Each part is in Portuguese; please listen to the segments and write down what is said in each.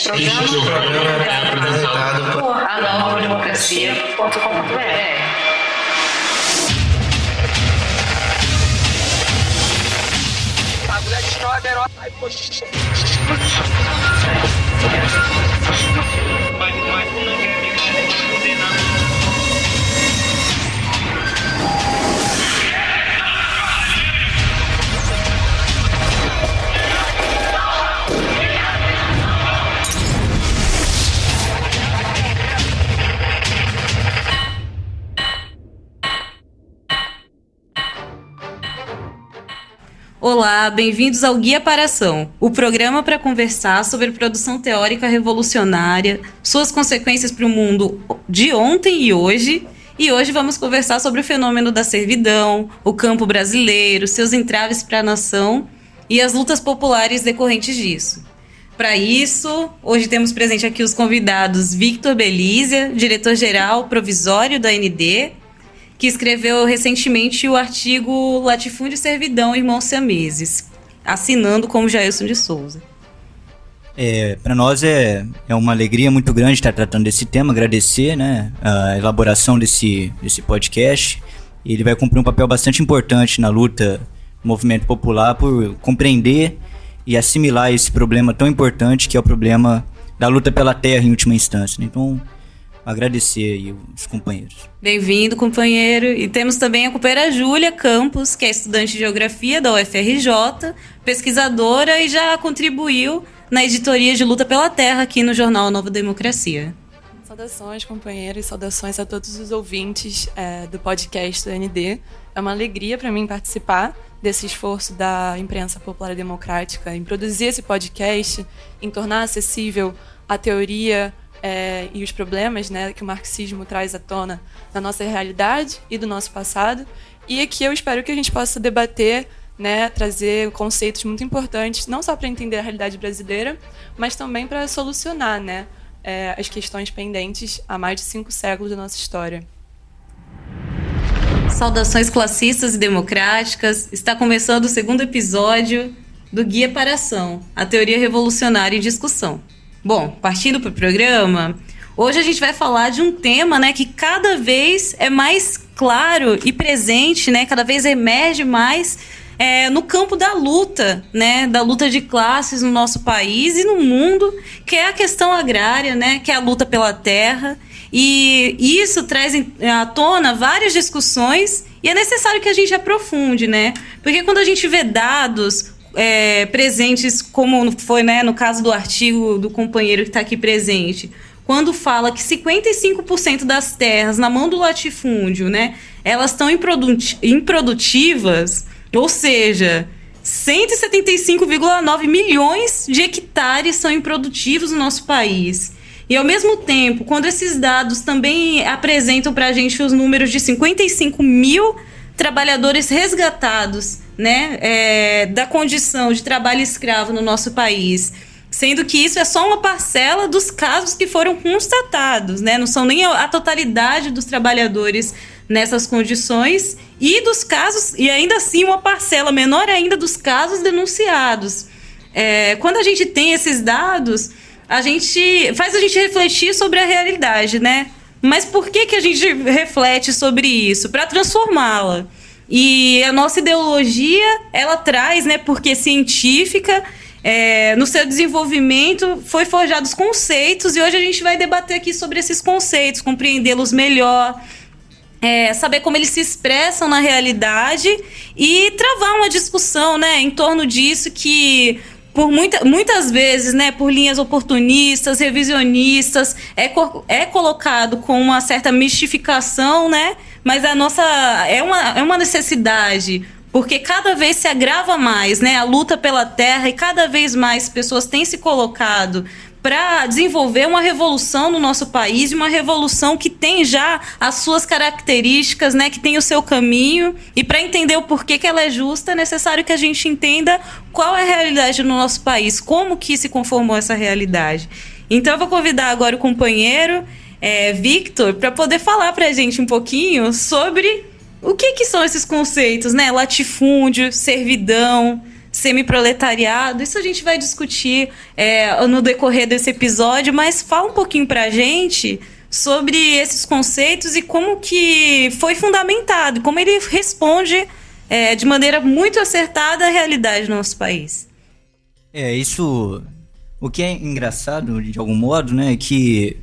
Este programa, este programa é apresentado por anovademocracia.com.br. Olá, bem-vindos ao Guia para Ação, o programa para conversar sobre produção teórica revolucionária, suas consequências para o mundo de ontem e hoje. E hoje vamos conversar sobre o fenômeno da servidão, o campo brasileiro, seus entraves para a nação e as lutas populares decorrentes disso. Para isso, hoje temos presente aqui os convidados Victor Belízia, diretor-geral provisório da ND, que escreveu recentemente o artigo Latifúndio e Servidão, Irmãos Siameses, assinando como Jailson de Souza. É, para nós é, é uma alegria muito grande estar tratando desse tema, agradecer né, a elaboração desse, desse podcast. Ele vai cumprir um papel bastante importante na luta do movimento popular por compreender e assimilar esse problema tão importante que é o problema da luta pela terra em última instância. Né? Então, agradecer aí os companheiros. Bem-vindo, companheiro. E temos também a companheira Júlia Campos, que é estudante de Geografia da UFRJ, pesquisadora e já contribuiu na editoria de Luta pela Terra aqui no jornal Nova Democracia. Saudações, companheiros, saudações a todos os ouvintes é, do podcast do ND. É uma alegria para mim participar desse esforço da imprensa popular e democrática em produzir esse podcast, em tornar acessível a teoria é, e os problemas né, que o marxismo traz à tona na nossa realidade e do nosso passado. E aqui eu espero que a gente possa debater, né, trazer conceitos muito importantes, não só para entender a realidade brasileira, mas também para solucionar né, é, as questões pendentes há mais de cinco séculos da nossa história. Saudações classistas e democráticas. Está começando o segundo episódio do Guia para a Ação, a teoria revolucionária em discussão. Bom, partindo para o programa, hoje a gente vai falar de um tema né, que cada vez é mais claro e presente, né, cada vez emerge mais é, no campo da luta, né, da luta de classes no nosso país e no mundo, que é a questão agrária, né, que é a luta pela terra. E isso traz à tona várias discussões e é necessário que a gente aprofunde, né? Porque quando a gente vê dados é, presentes, como foi né, no caso do artigo do companheiro que está aqui presente, quando fala que 55% das terras na mão do latifúndio, né, elas estão improdutivas, ou seja, 175,9 milhões de hectares são improdutivos no nosso país. E ao mesmo tempo, quando esses dados também apresentam para a gente os números de 55 mil trabalhadores resgatados né, é, da condição de trabalho escravo no nosso país. Sendo que isso é só uma parcela dos casos que foram constatados, né? Não são nem a totalidade dos trabalhadores nessas condições e dos casos, e ainda assim uma parcela menor ainda dos casos denunciados. É, quando a gente tem esses dados, a gente faz a gente refletir sobre a realidade, né? Mas por que, que a gente reflete sobre isso? Para transformá-la. E a nossa ideologia, ela traz, né, porque científica, é, no seu desenvolvimento foi forjados conceitos e hoje a gente vai debater aqui sobre esses conceitos, compreendê-los melhor, é, saber como eles se expressam na realidade e travar uma discussão, né, em torno disso que por muita, muitas vezes, né, por linhas oportunistas, revisionistas, é, é colocado com uma certa mistificação, né, mas a nossa é uma, é uma necessidade porque cada vez se agrava mais, né, a luta pela terra e cada vez mais pessoas têm se colocado para desenvolver uma revolução no nosso país, uma revolução que tem já as suas características, né, que tem o seu caminho, e para entender o porquê que ela é justa, é necessário que a gente entenda qual é a realidade no nosso país, como que se conformou essa realidade. Então eu vou convidar agora o companheiro é, Victor para poder falar para a gente um pouquinho sobre o que, que são esses conceitos, né? Latifúndio, servidão, semiproletariado. Isso a gente vai discutir é, no decorrer desse episódio, mas fala um pouquinho para a gente sobre esses conceitos e como que foi fundamentado, como ele responde é, de maneira muito acertada à realidade do nosso país. É, isso. O que é engraçado, de algum modo, né, é que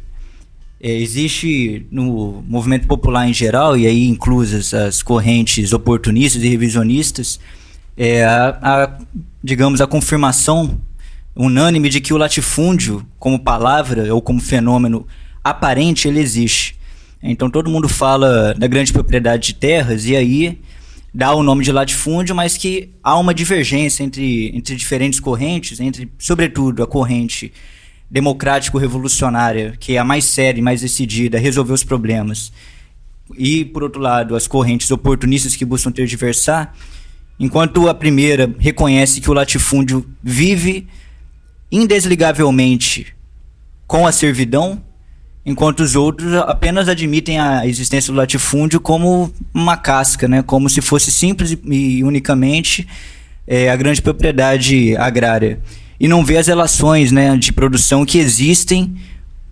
é, existe no movimento popular em geral, e aí inclusas as correntes oportunistas e revisionistas, é, a, a, digamos, a confirmação unânime de que o latifúndio, como palavra ou como fenômeno aparente, ele existe. Então todo mundo fala da grande propriedade de terras, e aí dá o nome de latifúndio, mas que há uma divergência entre, entre diferentes correntes, entre, sobretudo, a corrente democrático-revolucionária, que é a mais séria e mais decidida a resolver os problemas, e, por outro lado, as correntes oportunistas que buscam tergiversar, enquanto a primeira reconhece que o latifúndio vive indesligavelmente com a servidão, enquanto os outros apenas admitem a existência do latifúndio como uma casca, né? como se fosse simples e unicamente é, a grande propriedade agrária. E não vê as relações né, de produção que existem,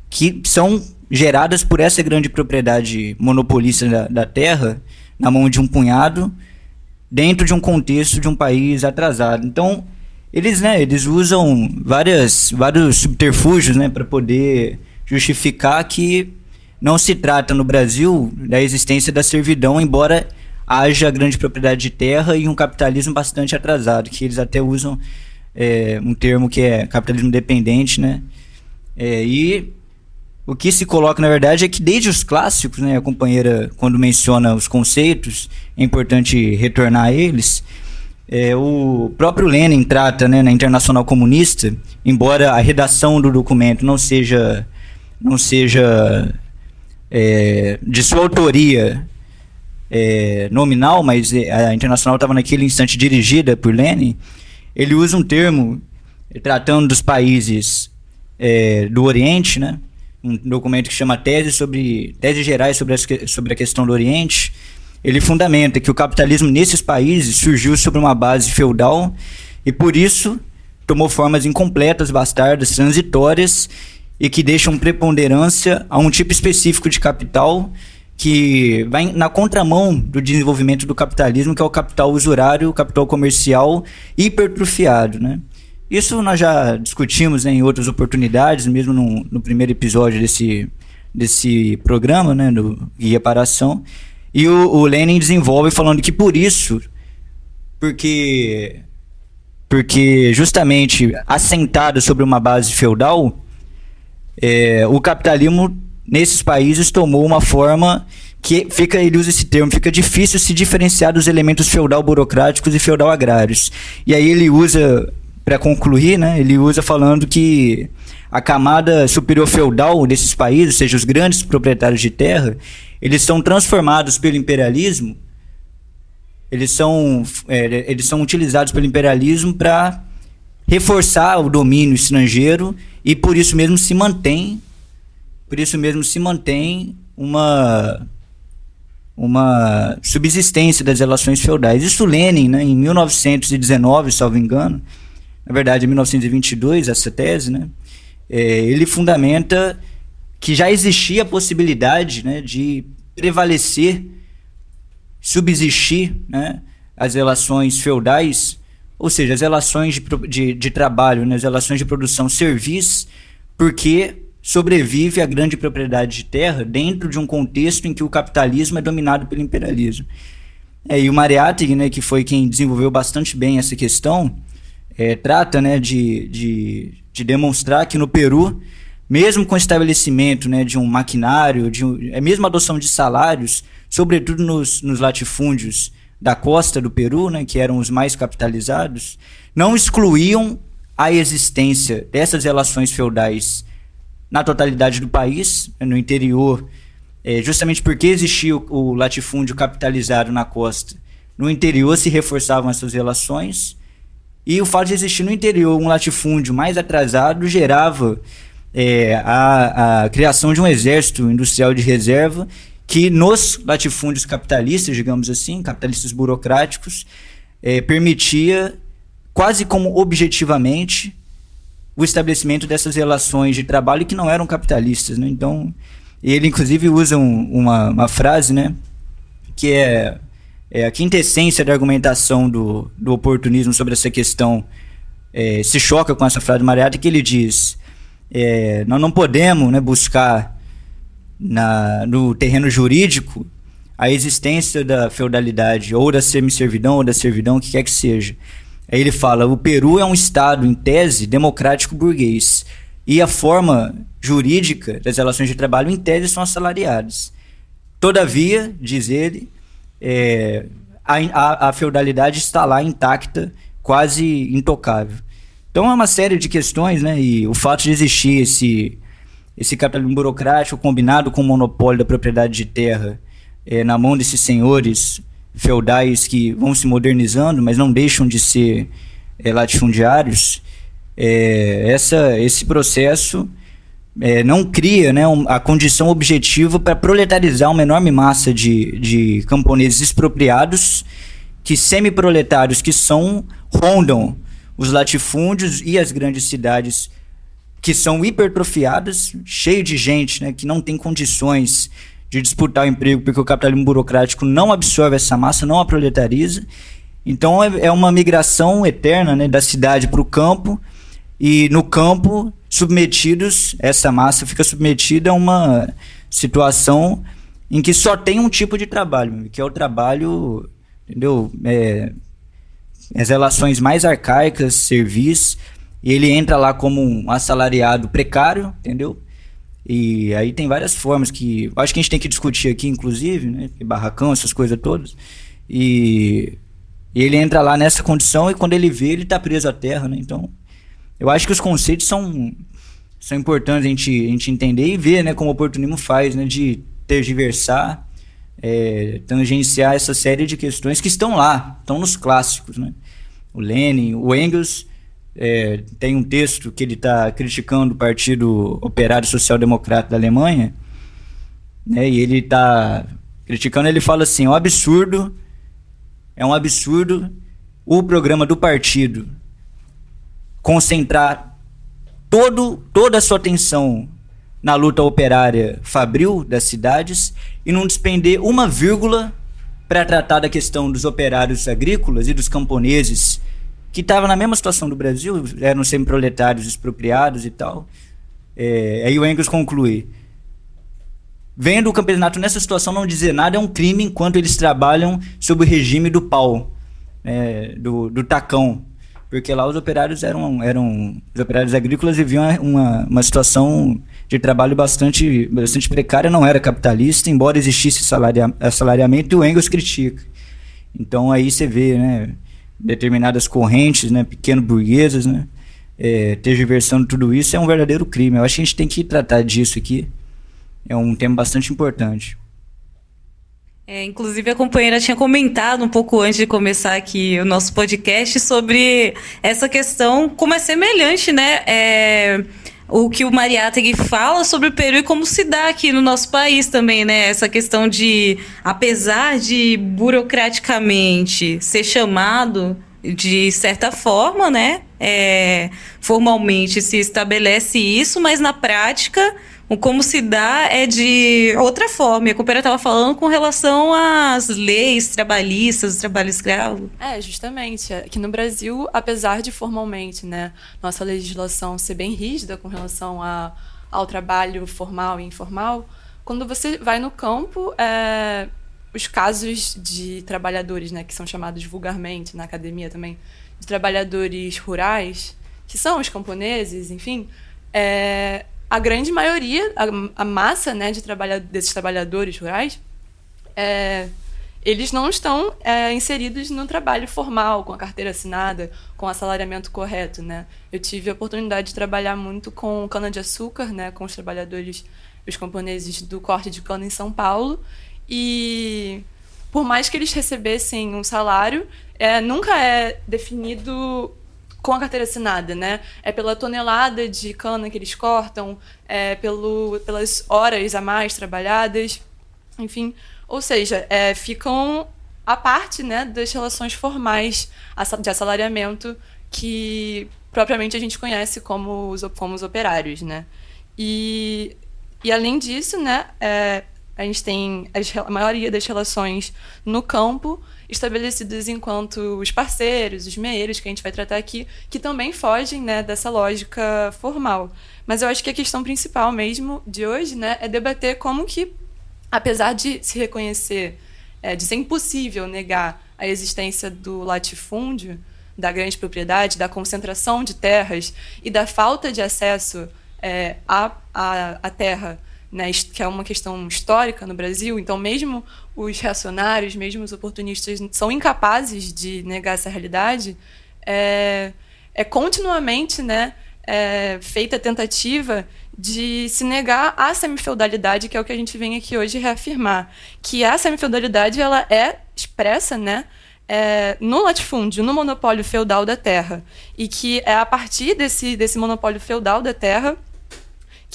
que são geradas por essa grande propriedade monopolista da, da terra, na mão de um punhado, dentro de um contexto de um país atrasado. Então, eles, né, eles usam várias, vários subterfúgios né, para poder justificar que não se trata no Brasil da existência da servidão, embora haja grande propriedade de terra e um capitalismo bastante atrasado, que eles até usam é, um termo que é capitalismo dependente, né? É, e o que se coloca, na verdade, é que desde os clássicos, né, a companheira, quando menciona os conceitos, é importante retornar a eles. É, o próprio Lenin trata né, na Internacional Comunista, embora a redação do documento não seja não seja é, de sua autoria é, nominal, mas é, a Internacional estava naquele instante dirigida por Lenin, ele usa um termo tratando dos países é, do Oriente, né? Um documento que chama Tese sobre Tese Gerais sobre, as, sobre a questão do Oriente. Ele fundamenta que o capitalismo nesses países surgiu sobre uma base feudal e por isso tomou formas incompletas, bastardas, transitórias e que deixam preponderância a um tipo específico de capital que vai na contramão do desenvolvimento do capitalismo, que é o capital usurário, o capital comercial hipertrofiado, né? Isso nós já discutimos né, em outras oportunidades, mesmo no, no, primeiro episódio desse, desse programa, né, do Guia para a Ação. E o, o Lenin desenvolve falando que por isso, porque, porque justamente assentado sobre uma base feudal, é, o capitalismo nesses países tomou uma forma que fica, ele usa esse termo, fica difícil se diferenciar dos elementos feudal burocráticos e feudal agrários. E aí ele usa, para concluir, né, ele usa falando que a camada superior feudal desses países, ou seja, os grandes proprietários de terra, eles são transformados pelo imperialismo, eles são, é, eles são utilizados pelo imperialismo para reforçar o domínio estrangeiro e por isso mesmo se mantém por isso mesmo se mantém uma uma subsistência das relações feudais. Isso Lenin, né, em 1919, salvo engano, na verdade, em 1922, essa tese, né, é, ele fundamenta que já existia a possibilidade né, de prevalecer, subsistir né, as relações feudais ou seja, as relações de, de, de trabalho, né, as relações de produção-serviço, porque sobrevive a grande propriedade de terra dentro de um contexto em que o capitalismo é dominado pelo imperialismo. É, e o Mariátegui, né, que foi quem desenvolveu bastante bem essa questão, é, trata né, de, de, de, demonstrar que no Peru, mesmo com o estabelecimento né, de um maquinário, de um, é mesmo a adoção de salários, sobretudo nos, nos latifúndios da costa do Peru, né, que eram os mais capitalizados, não excluíam a existência dessas relações feudais na totalidade do país, no interior, é, justamente porque existia o, o, latifúndio capitalizado na costa. No interior se reforçavam essas relações e o fato de existir no interior um latifúndio mais atrasado gerava é, a, a criação de um exército industrial de reserva que nos latifúndios capitalistas, digamos assim, capitalistas burocráticos, é, permitia quase como objetivamente o estabelecimento dessas relações de trabalho que não eram capitalistas. Né? Então, ele inclusive usa um, uma, uma frase né, que é, é, a quintessência da argumentação do, do oportunismo sobre essa questão. É, se choca com essa frase de Mariata que ele diz: é, nós não podemos né, buscar na, no terreno jurídico a existência da feudalidade, ou da semi-servidão, ou da servidão, o que quer que seja. Aí ele fala: o Peru é um Estado, em tese, democrático burguês. E a forma jurídica das relações de trabalho, em tese, são assalariadas. Todavia, diz ele, é, a, a, a feudalidade está lá intacta, quase intocável. Então é uma série de questões, né? E o fato de existir esse, esse capitalismo burocrático combinado com o monopólio da propriedade de terra é, na mão desses senhores feudais que vão se modernizando, mas não deixam de ser é, latifundiários, é, essa, esse processo é, não cria né, um, a condição objetiva para proletarizar uma enorme massa de, de camponeses expropriados que semi-proletários que são rondam os latifúndios e as grandes cidades que são hipertrofiadas, cheio de gente né, que não tem condições de disputar o emprego, porque o capitalismo burocrático não absorve essa massa, não a proletariza. Então é, é uma migração eterna né, da cidade para o campo, e no campo, submetidos, essa massa fica submetida a uma situação em que só tem um tipo de trabalho, que é o trabalho, entendeu? É, as relações mais arcaicas, serviço, e ele entra lá como um assalariado precário, entendeu? E aí tem várias formas que. Acho que a gente tem que discutir aqui, inclusive, né? Barracão, essas coisas todas. E, e ele entra lá nessa condição e quando ele vê, ele está preso à terra, né? Então, eu acho que os conceitos são, são importantes a gente, a gente entender e ver, né? Como o oportunismo faz, né? De tergiversar, é, tangenciar essa série de questões que estão lá, estão nos clássicos, né? O Lenin, o Engels é, tem um texto que ele está criticando o Partido Operário Social Democrata da Alemanha, né, e ele está criticando, ele fala assim, é um absurdo, é um absurdo o programa do partido concentrar todo, toda a sua atenção na luta operária fabril das cidades e não despender uma vírgula para tratar da questão dos operários agrícolas e dos camponeses que estava na mesma situação do Brasil, eram semi-proletários expropriados e tal. É, aí o Engels conclui: vendo o campeonato nessa situação não dizer nada é um crime enquanto eles trabalham sob o regime do pau, é, do, do tacão. Porque lá os operários eram, eram. Os operários agrícolas viviam uma, uma situação de trabalho bastante, bastante precária, não era capitalista, embora existisse salaria, assalariamento, e o Engels critica. Então aí você vê, né? determinadas correntes, né, pequeno burguesas, né, é, tergiversando tudo isso é um verdadeiro crime. Eu acho que a gente tem que tratar disso aqui. É um tema bastante importante. É, inclusive a companheira tinha comentado um pouco antes de começar aqui o nosso podcast sobre essa questão, como é semelhante, né? É, o que o Mariátegui fala sobre o Peru e como se dá aqui no nosso país também, né? Essa questão de, apesar de burocraticamente ser chamado de certa forma, né? É, formalmente se estabelece isso, mas na prática como se dá é de outra forma. E a companheira estava falando com relação às leis trabalhistas, trabalho escravo. É, justamente. Aqui no Brasil, apesar de formalmente, né, nossa legislação ser bem rígida com relação a, ao trabalho formal e informal, quando você vai no campo, é, os casos de trabalhadores, né, que são chamados vulgarmente na academia também, de trabalhadores rurais, que são os camponeses, enfim, é, a grande maioria, a, a massa né, de trabalha, desses trabalhadores rurais, é, eles não estão é, inseridos no trabalho formal, com a carteira assinada, com o assalariamento correto. Né? Eu tive a oportunidade de trabalhar muito com cana-de-açúcar, né, com os trabalhadores, os camponeses do corte de cana em São Paulo, e por mais que eles recebessem um salário, é, nunca é definido com a carteira assinada, né? É pela tonelada de cana que eles cortam, é pelo, pelas horas a mais trabalhadas, enfim. Ou seja, é, ficam a parte né, das relações formais de assalariamento que propriamente a gente conhece como os, como os operários, né? E, e além disso, né, é, a gente tem as, a maioria das relações no campo estabelecidas enquanto os parceiros, os meeiros que a gente vai tratar aqui, que também fogem né, dessa lógica formal. Mas eu acho que a questão principal mesmo de hoje né, é debater como que, apesar de se reconhecer, é, de ser impossível negar a existência do latifúndio, da grande propriedade, da concentração de terras e da falta de acesso é, à, à, à terra né, que é uma questão histórica no Brasil. Então, mesmo os reacionários, mesmo os oportunistas, são incapazes de negar essa realidade. É, é continuamente né, é, feita a tentativa de se negar à semifeudalidade, que é o que a gente vem aqui hoje reafirmar. Que a semifeudalidade ela é expressa né, é, no latifúndio, no monopólio feudal da terra. E que é a partir desse, desse monopólio feudal da terra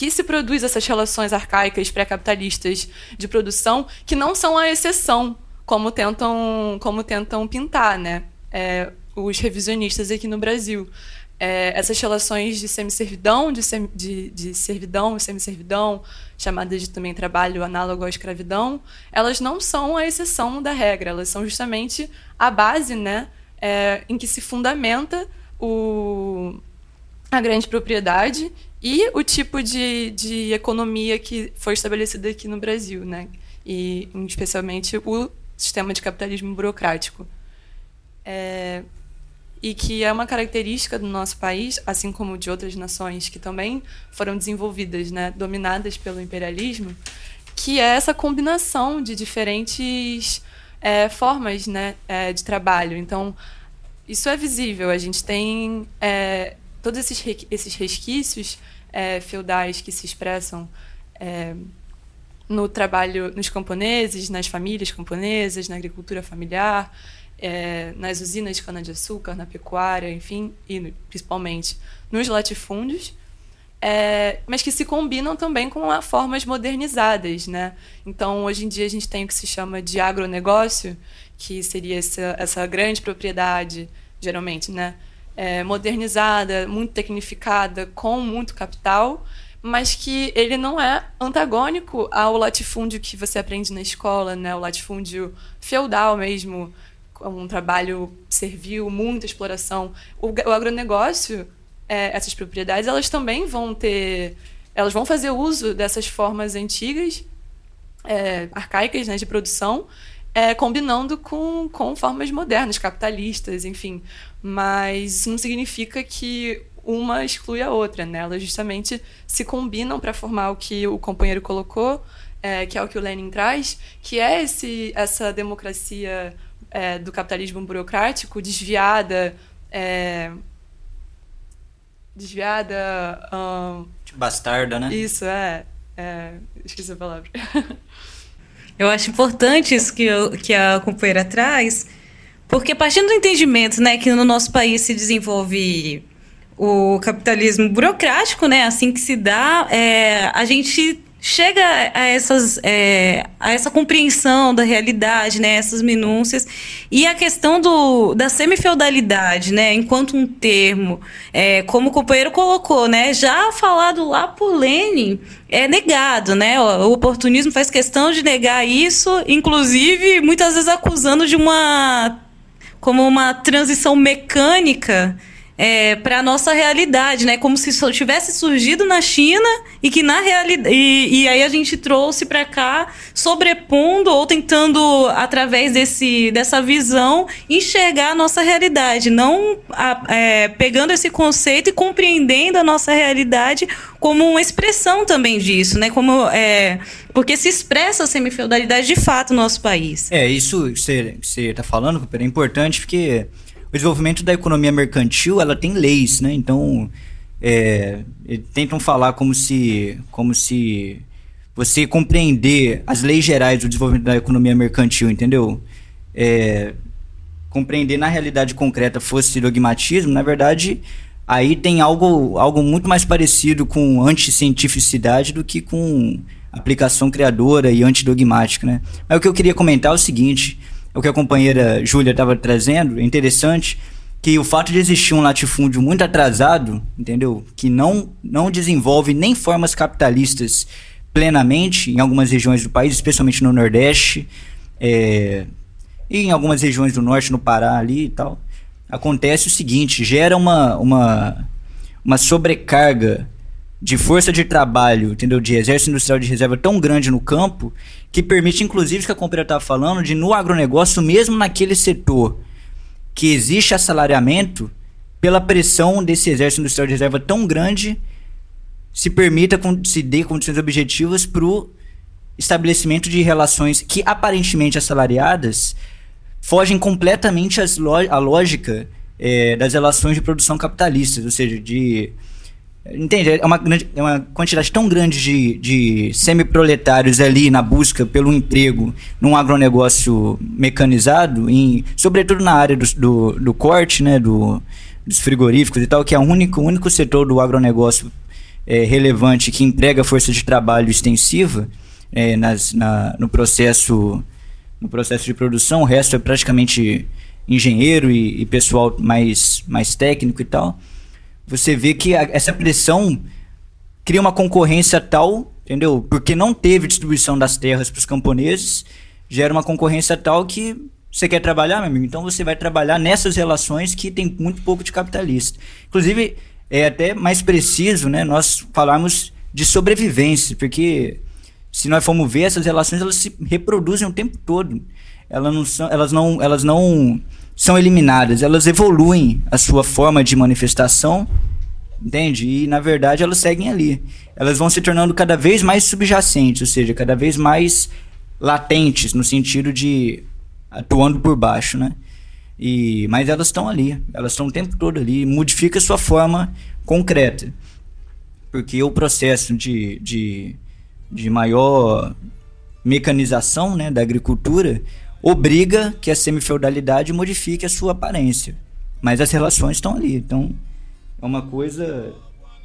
que se produz essas relações arcaicas pré-capitalistas de produção que não são a exceção, como tentam, como tentam pintar né? É, os revisionistas aqui no Brasil. É, essas relações de semi-servidão, de, sem, de, de servidão semi-servidão, chamadas de também trabalho análogo à escravidão, elas não são a exceção da regra, elas são justamente a base né, é, em que se fundamenta o, a grande propriedade e o tipo de, de economia que foi estabelecida aqui no Brasil, né? E especialmente o sistema de capitalismo burocrático. É, e que é uma característica do nosso país, assim como de outras nações que também foram desenvolvidas, né, dominadas pelo imperialismo, que é essa combinação de diferentes é, formas né, é, de trabalho. Então, isso é visível. A gente tem é, todos esses, esses resquícios é, feudais que se expressam é, no trabalho nos camponeses, nas famílias camponesas, na agricultura familiar, é, nas usinas de cana-de-açúcar, na pecuária, enfim, e principalmente nos latifúndios, é, mas que se combinam também com formas modernizadas. Né? Então, hoje em dia, a gente tem o que se chama de agronegócio, que seria essa, essa grande propriedade, geralmente, né? É, modernizada, muito tecnificada, com muito capital, mas que ele não é antagônico ao latifúndio que você aprende na escola, né? o latifúndio feudal mesmo, um trabalho servil, muita exploração. O, o agronegócio, é, essas propriedades, elas também vão ter, elas vão fazer uso dessas formas antigas, é, arcaicas né, de produção, é, combinando com, com formas modernas, capitalistas, enfim. Mas isso não significa que uma exclui a outra, né? Elas justamente se combinam para formar o que o companheiro colocou, é, que é o que o Lenin traz, que é esse, essa democracia é, do capitalismo burocrático desviada. É, desviada. Um, Bastarda, né? Isso, é. é esqueci a palavra. Eu acho importante isso que, eu, que a companheira traz, porque partindo do entendimento né, que no nosso país se desenvolve o capitalismo burocrático, né, assim que se dá, é, a gente chega a, essas, é, a essa compreensão da realidade, né, essas minúcias, e a questão do, da semifeudalidade, né, enquanto um termo, é, como o companheiro colocou, né, já falado lá por Lenin, é negado, né, o oportunismo faz questão de negar isso, inclusive muitas vezes acusando de uma como uma transição mecânica é, para a nossa realidade, né? Como se só tivesse surgido na China e que na realidade e, e aí a gente trouxe para cá, sobrepondo ou tentando através desse dessa visão enxergar a nossa realidade, não a, é, pegando esse conceito e compreendendo a nossa realidade como uma expressão também disso, né? Como é, porque se expressa a semifeudalidade de fato no nosso país. É, isso que você está falando, é importante porque o desenvolvimento da economia mercantil ela tem leis, né? Então é, tentam falar como se como se você compreender as leis gerais do desenvolvimento da economia mercantil, entendeu? É, compreender na realidade concreta fosse dogmatismo, na verdade, aí tem algo, algo muito mais parecido com anticientificidade do que com aplicação criadora e antidogmática, né? Mas o que eu queria comentar é o seguinte, o que a companheira Júlia estava trazendo, é interessante, que o fato de existir um latifúndio muito atrasado, entendeu? Que não, não desenvolve nem formas capitalistas plenamente em algumas regiões do país, especialmente no Nordeste, é, e em algumas regiões do Norte, no Pará ali e tal. Acontece o seguinte, gera uma, uma, uma sobrecarga de força de trabalho, entendeu? De exército industrial de reserva tão grande no campo, que permite, inclusive, que a companhia estava falando, de no agronegócio, mesmo naquele setor que existe assalariamento, pela pressão desse exército industrial de reserva tão grande, se permita, se dê condições objetivas para o estabelecimento de relações que aparentemente assalariadas fogem completamente à lógica é, das relações de produção capitalistas, ou seja, de Entende? É uma, é uma quantidade tão grande de, de semi-proletários ali na busca pelo emprego num agronegócio mecanizado, em, sobretudo na área do, do, do corte, né, do, dos frigoríficos e tal, que é o único, único setor do agronegócio é, relevante que emprega força de trabalho extensiva é, nas, na, no, processo, no processo de produção. O resto é praticamente engenheiro e, e pessoal mais, mais técnico e tal você vê que a, essa pressão cria uma concorrência tal, entendeu? Porque não teve distribuição das terras para os camponeses, gera uma concorrência tal que você quer trabalhar, meu amigo, então você vai trabalhar nessas relações que tem muito pouco de capitalista. Inclusive, é até mais preciso, né, nós falarmos de sobrevivência, porque se nós formos ver essas relações, elas se reproduzem o tempo todo. Elas não são, elas não, elas não são eliminadas, elas evoluem a sua forma de manifestação, entende? E na verdade elas seguem ali. Elas vão se tornando cada vez mais subjacentes, ou seja, cada vez mais latentes no sentido de atuando por baixo, né? E mas elas estão ali, elas estão o tempo todo ali, modifica sua forma concreta. Porque o processo de, de, de maior mecanização né, da agricultura obriga que a semifeudalidade modifique a sua aparência. Mas as relações estão ali. Então, é uma coisa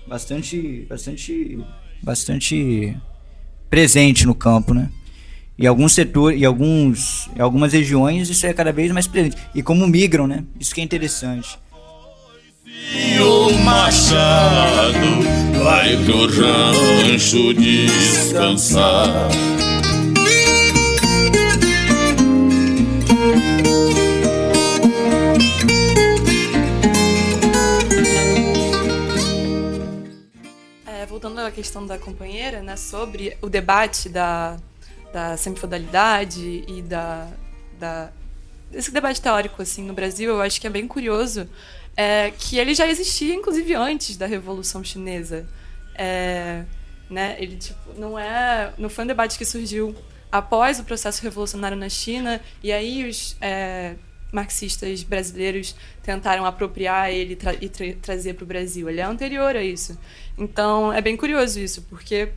bastante, bastante, bastante presente no campo, né? E alguns setores, e alguns, em algumas regiões isso é cada vez mais presente. E como migram, né? Isso que é interessante. E o machado vai pro rancho descansar. Voltando à questão da companheira, né, sobre o debate da, da semifodalidade e da, da esse debate teórico assim no Brasil, eu acho que é bem curioso é, que ele já existia inclusive antes da Revolução Chinesa. É, né, ele tipo não é, não foi um debate que surgiu após o processo revolucionário na China e aí os é, marxistas brasileiros tentaram apropriar ele tra e tra trazer para o Brasil. Ele é anterior a isso. Então, é bem curioso isso, porque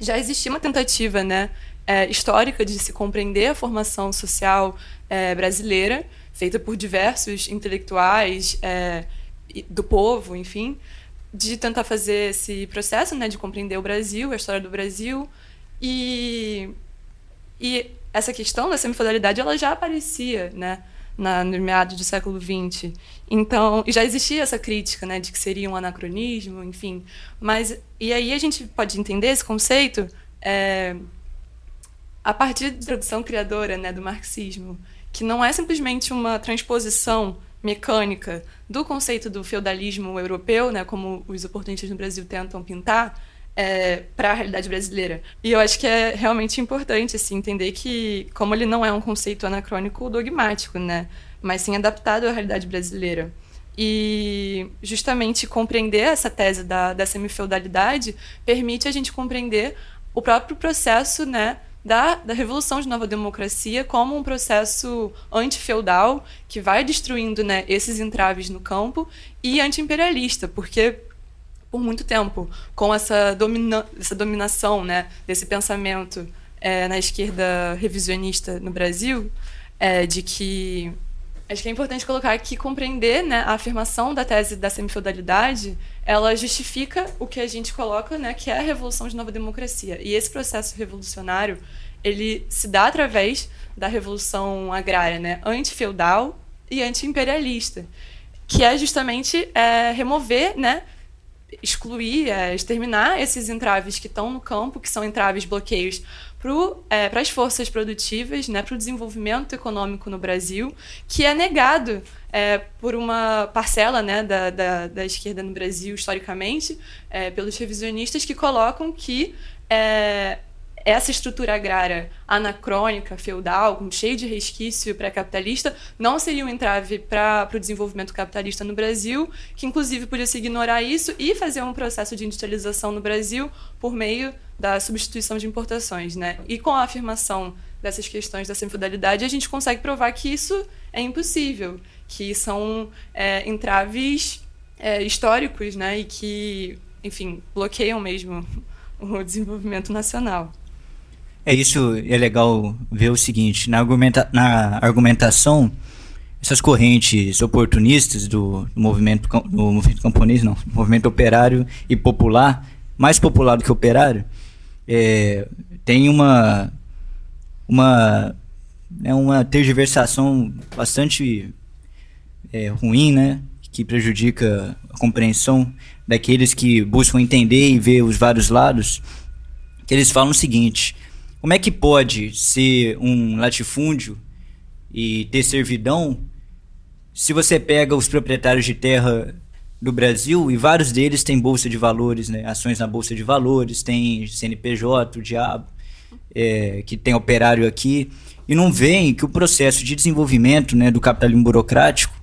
já existia uma tentativa né, é, histórica de se compreender a formação social é, brasileira, feita por diversos intelectuais é, do povo, enfim, de tentar fazer esse processo né, de compreender o Brasil, a história do Brasil. E, e essa questão da semifodalidade ela já aparecia né, na, no meados do século XX. Então, já existia essa crítica, né, de que seria um anacronismo, enfim. Mas e aí a gente pode entender esse conceito é, a partir da tradução criadora, né, do marxismo, que não é simplesmente uma transposição mecânica do conceito do feudalismo europeu, né, como os oportunistas no Brasil tentam pintar, é, para a realidade brasileira. E eu acho que é realmente importante assim, entender que, como ele não é um conceito anacrônico dogmático, né, mas sim adaptado à realidade brasileira. E justamente compreender essa tese da, da semifeudalidade permite a gente compreender o próprio processo né, da, da Revolução de Nova Democracia como um processo antifeudal que vai destruindo né, esses entraves no campo e antiimperialista, porque por muito tempo com essa, domina essa dominação né, desse pensamento é, na esquerda revisionista no Brasil, é, de que acho que é importante colocar que compreender né, a afirmação da tese da semifeudalidade ela justifica o que a gente coloca, né, que é a revolução de nova democracia. E esse processo revolucionário ele se dá através da revolução agrária, né, antifeudal e antiimperialista que é justamente é, remover, né, excluir, é, exterminar esses entraves que estão no campo, que são entraves, bloqueios para as forças produtivas, né, para o desenvolvimento econômico no Brasil, que é negado é, por uma parcela né, da, da, da, esquerda no Brasil, historicamente, é, pelos revisionistas que colocam que é, essa estrutura agrária anacrônica, feudal, cheia de resquício pré-capitalista, não seria um entrave para o desenvolvimento capitalista no Brasil, que inclusive podia se ignorar isso e fazer um processo de industrialização no Brasil por meio da substituição de importações. Né? E com a afirmação dessas questões dessa infidalidade, a gente consegue provar que isso é impossível, que são é, entraves é, históricos né? e que, enfim, bloqueiam mesmo o desenvolvimento nacional. É isso, é legal ver o seguinte, na, argumenta, na argumentação, essas correntes oportunistas do, do, movimento, do movimento camponês, não, movimento operário e popular, mais popular do que operário, é, tem uma, uma, é uma tergiversação bastante é, ruim, né, que prejudica a compreensão daqueles que buscam entender e ver os vários lados, que eles falam o seguinte como é que pode ser um latifúndio e ter servidão se você pega os proprietários de terra do Brasil e vários deles têm bolsa de valores, né? ações na bolsa de valores, tem CNPJ, o diabo, é, que tem operário aqui, e não veem que o processo de desenvolvimento né, do capitalismo burocrático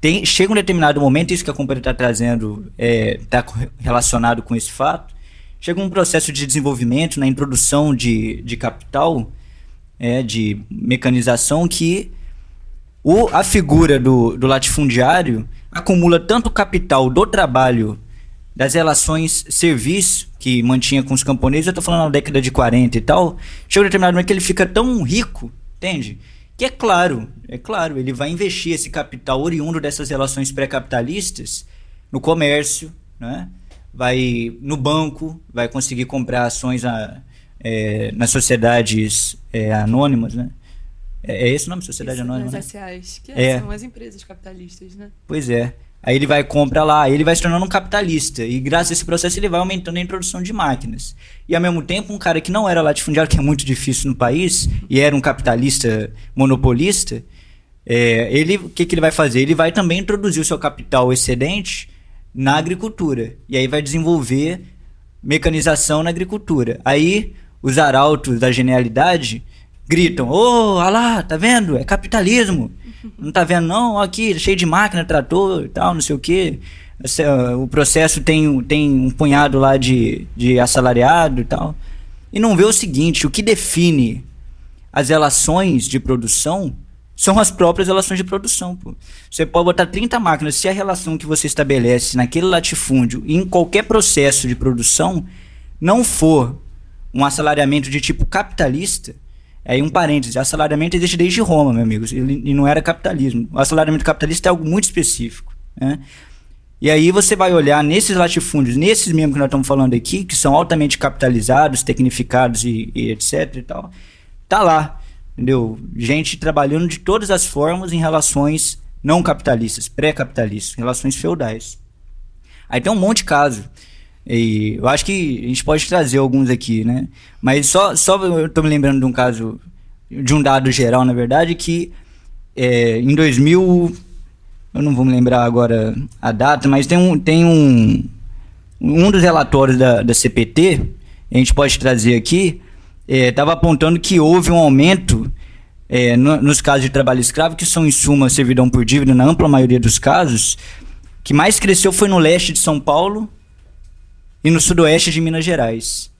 tem, chega um determinado momento, isso que a companhia está trazendo está é, tá relacionado com esse fato, chega um processo de desenvolvimento na introdução de, de capital, é, de mecanização, que o, a figura do, do latifundiário acumula tanto capital do trabalho, das relações serviço que mantinha com os camponeses, eu estou falando na década de 40 e tal, chega um determinado momento que ele fica tão rico, entende? Que é claro, é claro, ele vai investir esse capital oriundo dessas relações pré-capitalistas no comércio, né? Vai no banco, vai conseguir comprar ações a, é, nas sociedades é, anônimas, né? É, é esse o nome? Sociedade Isso, Anônima? As né? que é. são as empresas capitalistas, né? Pois é. Aí ele vai comprar lá, ele vai se tornando um capitalista. E graças a esse processo ele vai aumentando a introdução de máquinas. E ao mesmo tempo, um cara que não era latifundiário, que é muito difícil no país, e era um capitalista monopolista, é, ele o que, que ele vai fazer? Ele vai também introduzir o seu capital excedente na agricultura. E aí vai desenvolver mecanização na agricultura. Aí os arautos da genialidade gritam: Ô, oh, lá, tá vendo? É capitalismo. Não tá vendo, não? Aqui, cheio de máquina, trator e tal, não sei o quê. O processo tem, tem um punhado lá de, de assalariado e tal. E não vê o seguinte: o que define as relações de produção são as próprias relações de produção. Pô. Você pode botar 30 máquinas, se a relação que você estabelece naquele latifúndio, em qualquer processo de produção, não for um assalariamento de tipo capitalista, aí um parêntese, assalariamento existe desde Roma, meu amigo, e não era capitalismo. O assalariamento capitalista é algo muito específico. Né? E aí você vai olhar nesses latifúndios, nesses mesmo que nós estamos falando aqui, que são altamente capitalizados, tecnificados e, e etc e tal, tá lá entendeu? Gente trabalhando de todas as formas em relações não capitalistas, pré-capitalistas, relações feudais. Aí tem um monte de caso. E eu acho que a gente pode trazer alguns aqui, né? Mas só, só eu tô me lembrando de um caso, de um dado geral, na verdade, que é, em 2000, eu não vou me lembrar agora a data, mas tem um, tem um, um dos relatórios da, da CPT, a gente pode trazer aqui, estava é, apontando que houve um aumento é, no, nos casos de trabalho escravo, que são em suma servidão por dívida na ampla maioria dos casos, que mais cresceu foi no leste de São Paulo e no sudoeste de Minas Gerais.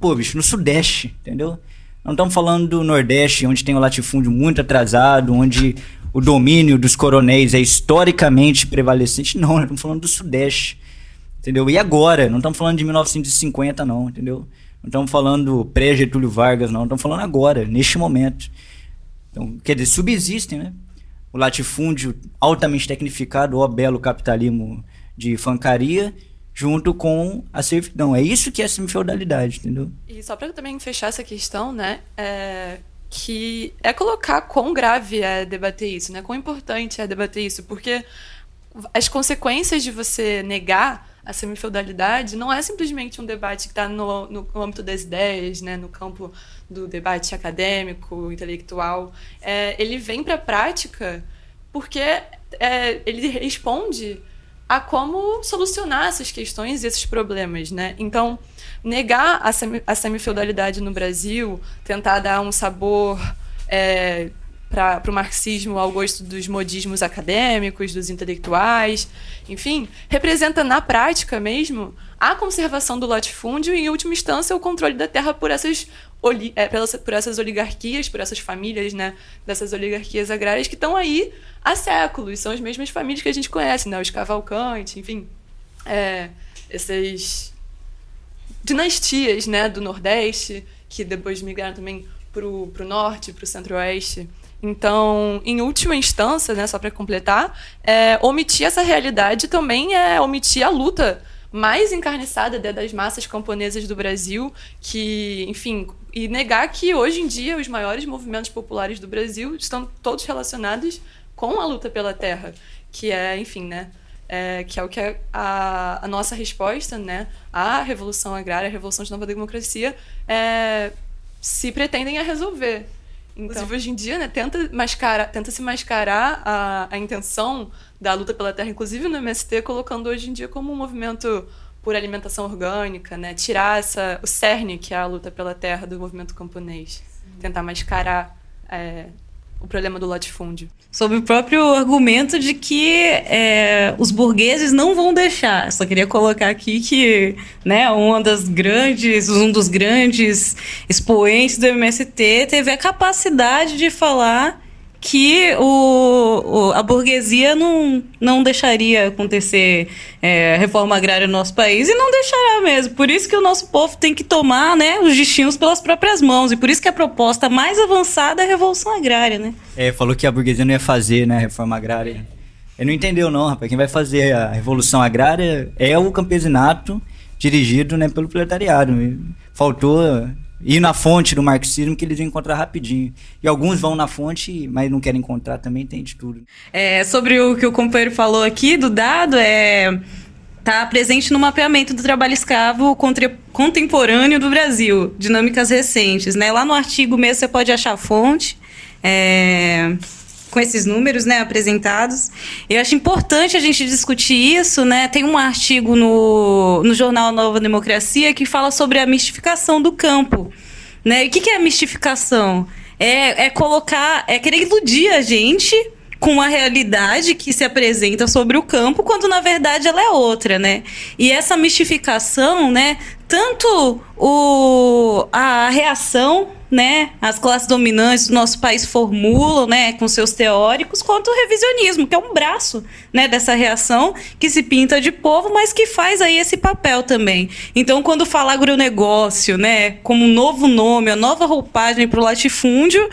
Pô, bicho, no sudeste, entendeu? Não estamos falando do nordeste, onde tem o latifúndio muito atrasado, onde o domínio dos coronéis é historicamente prevalecente. Não, estamos falando do sudeste, entendeu? E agora? Não estamos falando de 1950, não, entendeu? Não estamos falando pré-Getúlio Vargas, não. Estamos falando agora, neste momento. Então, quer dizer, subsistem, né? O latifúndio altamente tecnificado, o belo capitalismo de fancaria, junto com a servidão. É isso que é a semifeudalidade, entendeu? E só para também fechar essa questão, né? É, que é colocar quão grave é debater isso, né? Quão importante é debater isso, porque as consequências de você negar a semifeudalidade não é simplesmente um debate que está no, no, âmbito das ideias, né, no campo do debate acadêmico, intelectual. É, ele vem para a prática porque é, ele responde a como solucionar essas questões e esses problemas, né? Então, negar a, semi, a semifeudalidade no Brasil, tentar dar um sabor é, para o marxismo ao gosto dos modismos acadêmicos, dos intelectuais, enfim, representa na prática mesmo a conservação do latifúndio e, em última instância, o controle da terra por essas, é, por essas oligarquias, por essas famílias, né, dessas oligarquias agrárias que estão aí há séculos. São as mesmas famílias que a gente conhece, né, os Cavalcante, enfim, é, essas dinastias né, do Nordeste, que depois migraram também para o Norte, para o Centro-Oeste. Então, em última instância, né, só para completar, é, omitir essa realidade também é omitir a luta mais encarniçada das massas camponesas do Brasil, que, enfim, e negar que hoje em dia os maiores movimentos populares do Brasil estão todos relacionados com a luta pela terra, que é, enfim, né, é, que é o que é a, a, nossa resposta, né, à revolução agrária, à revolução de nova democracia, é, se pretendem a resolver. Inclusive, então. hoje em dia, né, tenta, mascarar, tenta se mascarar a, a intenção da luta pela terra, inclusive no MST, colocando hoje em dia como um movimento por alimentação orgânica, né, tirar essa, o cerne que é a luta pela terra do movimento camponês, tentar mascarar é, o problema do latifúndio. Sob o próprio argumento de que é, os burgueses não vão deixar. Só queria colocar aqui que né, uma das grandes, um dos grandes expoentes do MST teve a capacidade de falar que o, o, a burguesia não, não deixaria acontecer é, reforma agrária no nosso país e não deixará mesmo. Por isso que o nosso povo tem que tomar né, os destinos pelas próprias mãos e por isso que a proposta mais avançada é a revolução agrária. Né? É, falou que a burguesia não ia fazer né, reforma agrária. Ele não entendeu não, rapaz. Quem vai fazer a revolução agrária é o campesinato dirigido né, pelo proletariado. Faltou ir na fonte do marxismo que eles vão encontrar rapidinho. E alguns vão na fonte, mas não querem encontrar também, tem de tudo. É, sobre o que o companheiro falou aqui do dado, é está presente no mapeamento do trabalho escravo contemporâneo do Brasil, dinâmicas recentes. Né? Lá no artigo mesmo você pode achar a fonte. É com esses números né, apresentados. Eu acho importante a gente discutir isso. Né? Tem um artigo no, no jornal Nova Democracia que fala sobre a mistificação do campo. Né? O que, que é a mistificação? É, é colocar, é querer iludir a gente com uma realidade que se apresenta sobre o campo, quando na verdade ela é outra, né? E essa mistificação, né, tanto o, a reação né, as classes dominantes do nosso país formulam, né, com seus teóricos, quanto o revisionismo, que é um braço, né, dessa reação que se pinta de povo, mas que faz aí esse papel também. Então, quando fala agronegócio, né, como um novo nome, a nova roupagem para o latifúndio,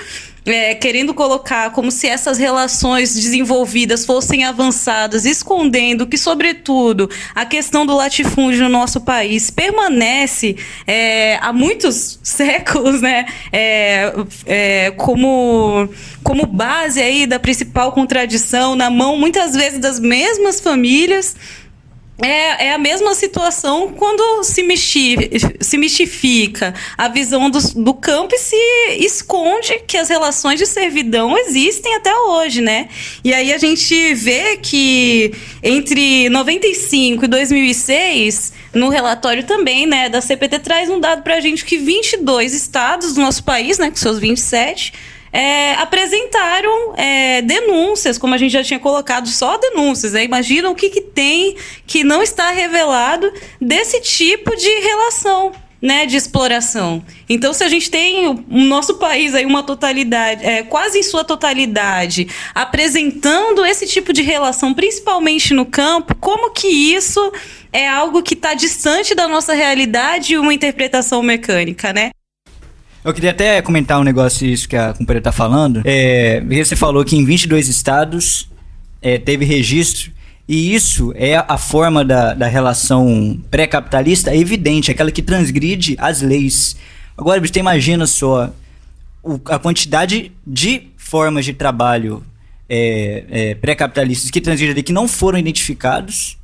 é, querendo colocar como se essas relações desenvolvidas fossem avançadas, escondendo que, sobretudo, a questão do latifúndio no nosso país permanece é, há muitos séculos, né, é, é, como, como base aí da principal contradição na mão, muitas vezes, das mesmas famílias é, é a mesma situação quando se, se mistifica a visão do, do campo e se esconde que as relações de servidão existem até hoje, né? E aí a gente vê que entre 95 e 2006, no relatório também, né, da CPT traz um dado pra gente que 22 estados do nosso país, né, com seus 27, é, apresentaram é, denúncias, como a gente já tinha colocado, só denúncias. Né? Imagina o que, que tem que não está revelado desse tipo de relação. Né, de exploração. Então, se a gente tem o, nosso país aí uma totalidade, é, quase em sua totalidade, apresentando esse tipo de relação, principalmente no campo, como que isso é algo que está distante da nossa realidade e uma interpretação mecânica, né? Eu queria até comentar um negócio isso que a companheira tá falando. É, você falou que em 22 estados é, teve registro e isso é a forma da, da relação pré-capitalista evidente, aquela que transgride as leis. Agora, você imagina só o, a quantidade de formas de trabalho é, é, pré-capitalistas que transigem ali que não foram identificados.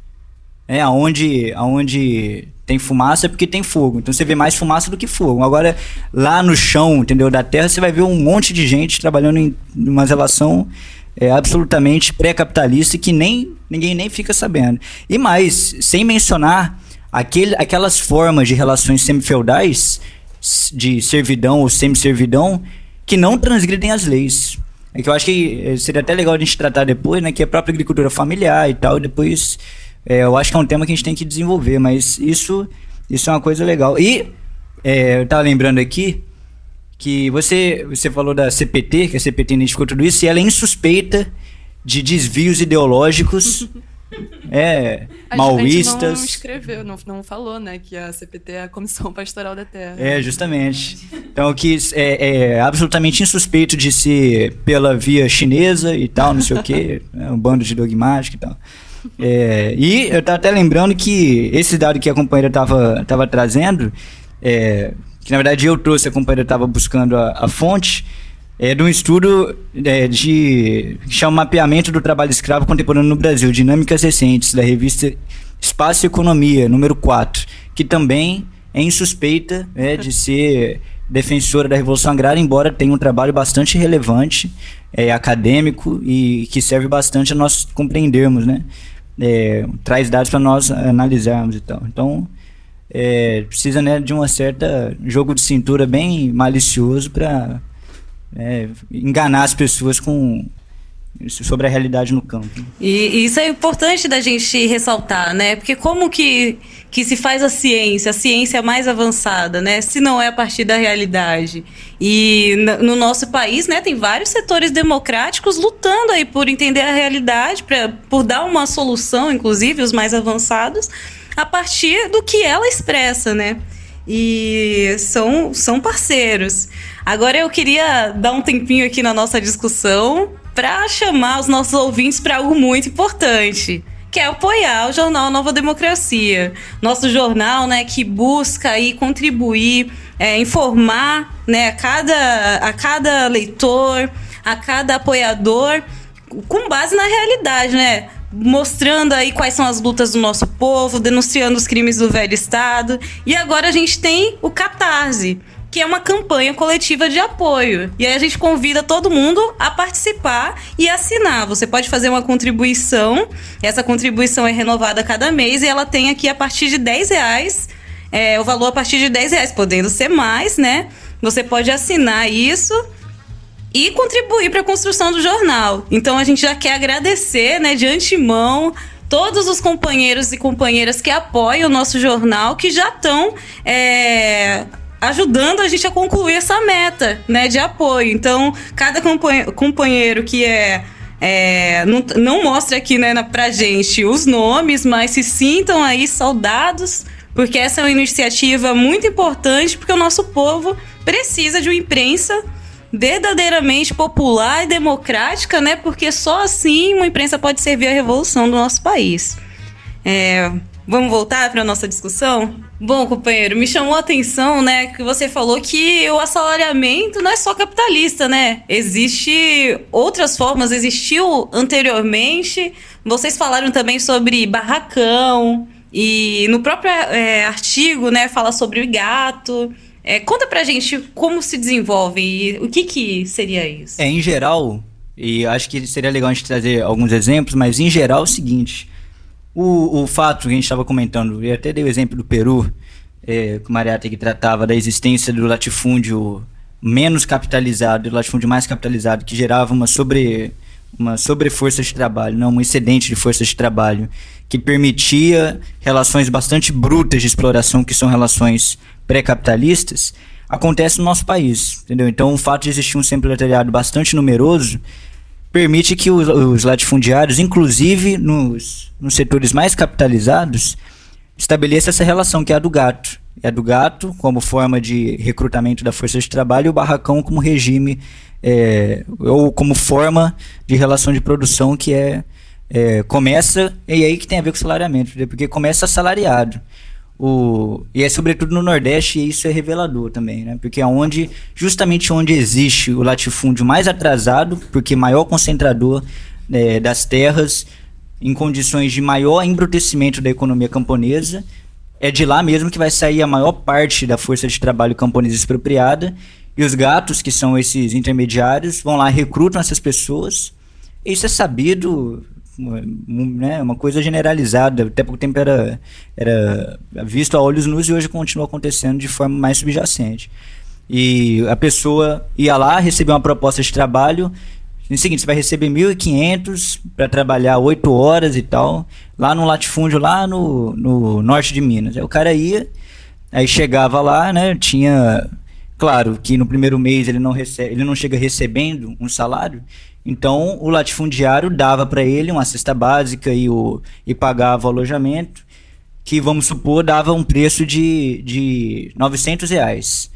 É, aonde, aonde tem fumaça é porque tem fogo. Então você vê mais fumaça do que fogo. Agora, lá no chão, entendeu, da terra, você vai ver um monte de gente trabalhando em uma relação é, absolutamente pré-capitalista que nem ninguém nem fica sabendo. E mais, sem mencionar aquele, aquelas formas de relações semi-feudais, de servidão ou semi-servidão, que não transgridem as leis. É que eu acho que eh, seria até legal a gente tratar depois, né? Que é a própria agricultura familiar e tal. E depois, é, eu acho que é um tema que a gente tem que desenvolver. Mas isso, isso é uma coisa legal. E é, eu tava lembrando aqui que você, você falou da CPT, que a CPT identificou tudo isso, e ela é insuspeita de desvios ideológicos É, a maoístas. não escreveu, não, não falou, né, que a CPT é a Comissão Pastoral da Terra. É, justamente. Então, que é, é absolutamente insuspeito de ser pela via chinesa e tal, não sei o quê, né, um bando de dogmático e tal. É, e eu tava até lembrando que esse dado que a companheira tava, tava trazendo, é, que na verdade eu trouxe, a companheira estava buscando a, a fonte, é de um estudo é, de que chama Mapeamento do Trabalho Escravo Contemporâneo no Brasil, Dinâmicas Recentes, da revista Espaço e Economia, número 4, que também é insuspeita é, de ser defensora da Revolução Agrária, embora tenha um trabalho bastante relevante, é, acadêmico e que serve bastante a nós compreendermos, né? É, traz dados para nós analisarmos e tal. Então, é, precisa né, de uma certa jogo de cintura bem malicioso para é, enganar as pessoas com sobre a realidade no campo. E, isso é importante da gente ressaltar, né? Porque como que, que se faz a ciência, a ciência mais avançada, né? Se não é a partir da realidade. E no nosso país, né, tem vários setores democráticos lutando aí por entender a realidade, pra, por dar uma solução, inclusive os mais avançados, a partir do que ela expressa, né? E são, são parceiros. Agora eu queria dar um tempinho aqui na nossa discussão para chamar os nossos ouvintes para algo muito importante que é apoiar o jornal Nova Democracia. Nosso jornal, né, que busca aí contribuir, é, informar, né, a cada, a cada leitor, a cada apoiador, com base na realidade, né? Mostrando aí quais são as lutas do nosso povo, denunciando os crimes do velho Estado. E agora a gente tem o Catarse que é uma campanha coletiva de apoio. E aí a gente convida todo mundo a participar e assinar. Você pode fazer uma contribuição, essa contribuição é renovada a cada mês e ela tem aqui a partir de 10 reais. É, o valor a partir de 10 reais, podendo ser mais, né? Você pode assinar isso e contribuir para a construção do jornal. Então a gente já quer agradecer, né, de antemão todos os companheiros e companheiras que apoiam o nosso jornal, que já estão é, ajudando a gente a concluir essa meta, né, de apoio. Então, cada companheiro que é é, não, não, mostra aqui né, pra gente os nomes, mas se sintam aí saudados, porque essa é uma iniciativa muito importante, porque o nosso povo precisa de uma imprensa verdadeiramente popular e democrática, né? Porque só assim uma imprensa pode servir à revolução do nosso país. É, vamos voltar para a nossa discussão? Bom, companheiro, me chamou a atenção, né, que você falou que o assalariamento não é só capitalista, né? Existe outras formas, existiu anteriormente. Vocês falaram também sobre barracão e no próprio é, artigo, né, fala sobre o gato. É, conta pra gente como se desenvolve e o que que seria isso. É, em geral, e acho que seria legal a gente trazer alguns exemplos, mas em geral é o seguinte o, o fato que a gente estava comentando, e até dei o exemplo do Peru, é, que o Mariata que tratava da existência do latifúndio menos capitalizado e latifúndio mais capitalizado, que gerava uma sobre uma sobre força de trabalho, não um excedente de força de trabalho, que permitia relações bastante brutas de exploração, que são relações pré-capitalistas, acontece no nosso país, entendeu? Então, o fato de existir um proletariado bastante numeroso permite que os, os latifundiários, inclusive nos, nos setores mais capitalizados, estabeleça essa relação que é a do gato. É a do gato como forma de recrutamento da força de trabalho e o barracão como regime é, ou como forma de relação de produção que é, é, começa e aí que tem a ver com o salariamento, porque começa assalariado. O, e é sobretudo no Nordeste e isso é revelador também, né? Porque é onde, justamente onde existe o latifúndio mais atrasado, porque maior concentrador é, das terras, em condições de maior embrutecimento da economia camponesa, é de lá mesmo que vai sair a maior parte da força de trabalho camponesa expropriada, e os gatos, que são esses intermediários, vão lá, recrutam essas pessoas, isso é sabido né, uma coisa generalizada. Até pouco tempo era, era visto a olhos nus e hoje continua acontecendo de forma mais subjacente. E a pessoa ia lá, recebia uma proposta de trabalho. No seguinte, você vai receber 1.500 para trabalhar 8 horas e tal, lá no latifúndio, lá no, no norte de Minas. Aí o cara ia, aí chegava lá, né? Tinha. Claro que no primeiro mês ele não, recebe, ele não chega recebendo um salário, então, o latifundiário dava para ele uma cesta básica e, o, e pagava o alojamento, que, vamos supor, dava um preço de, de 900 reais.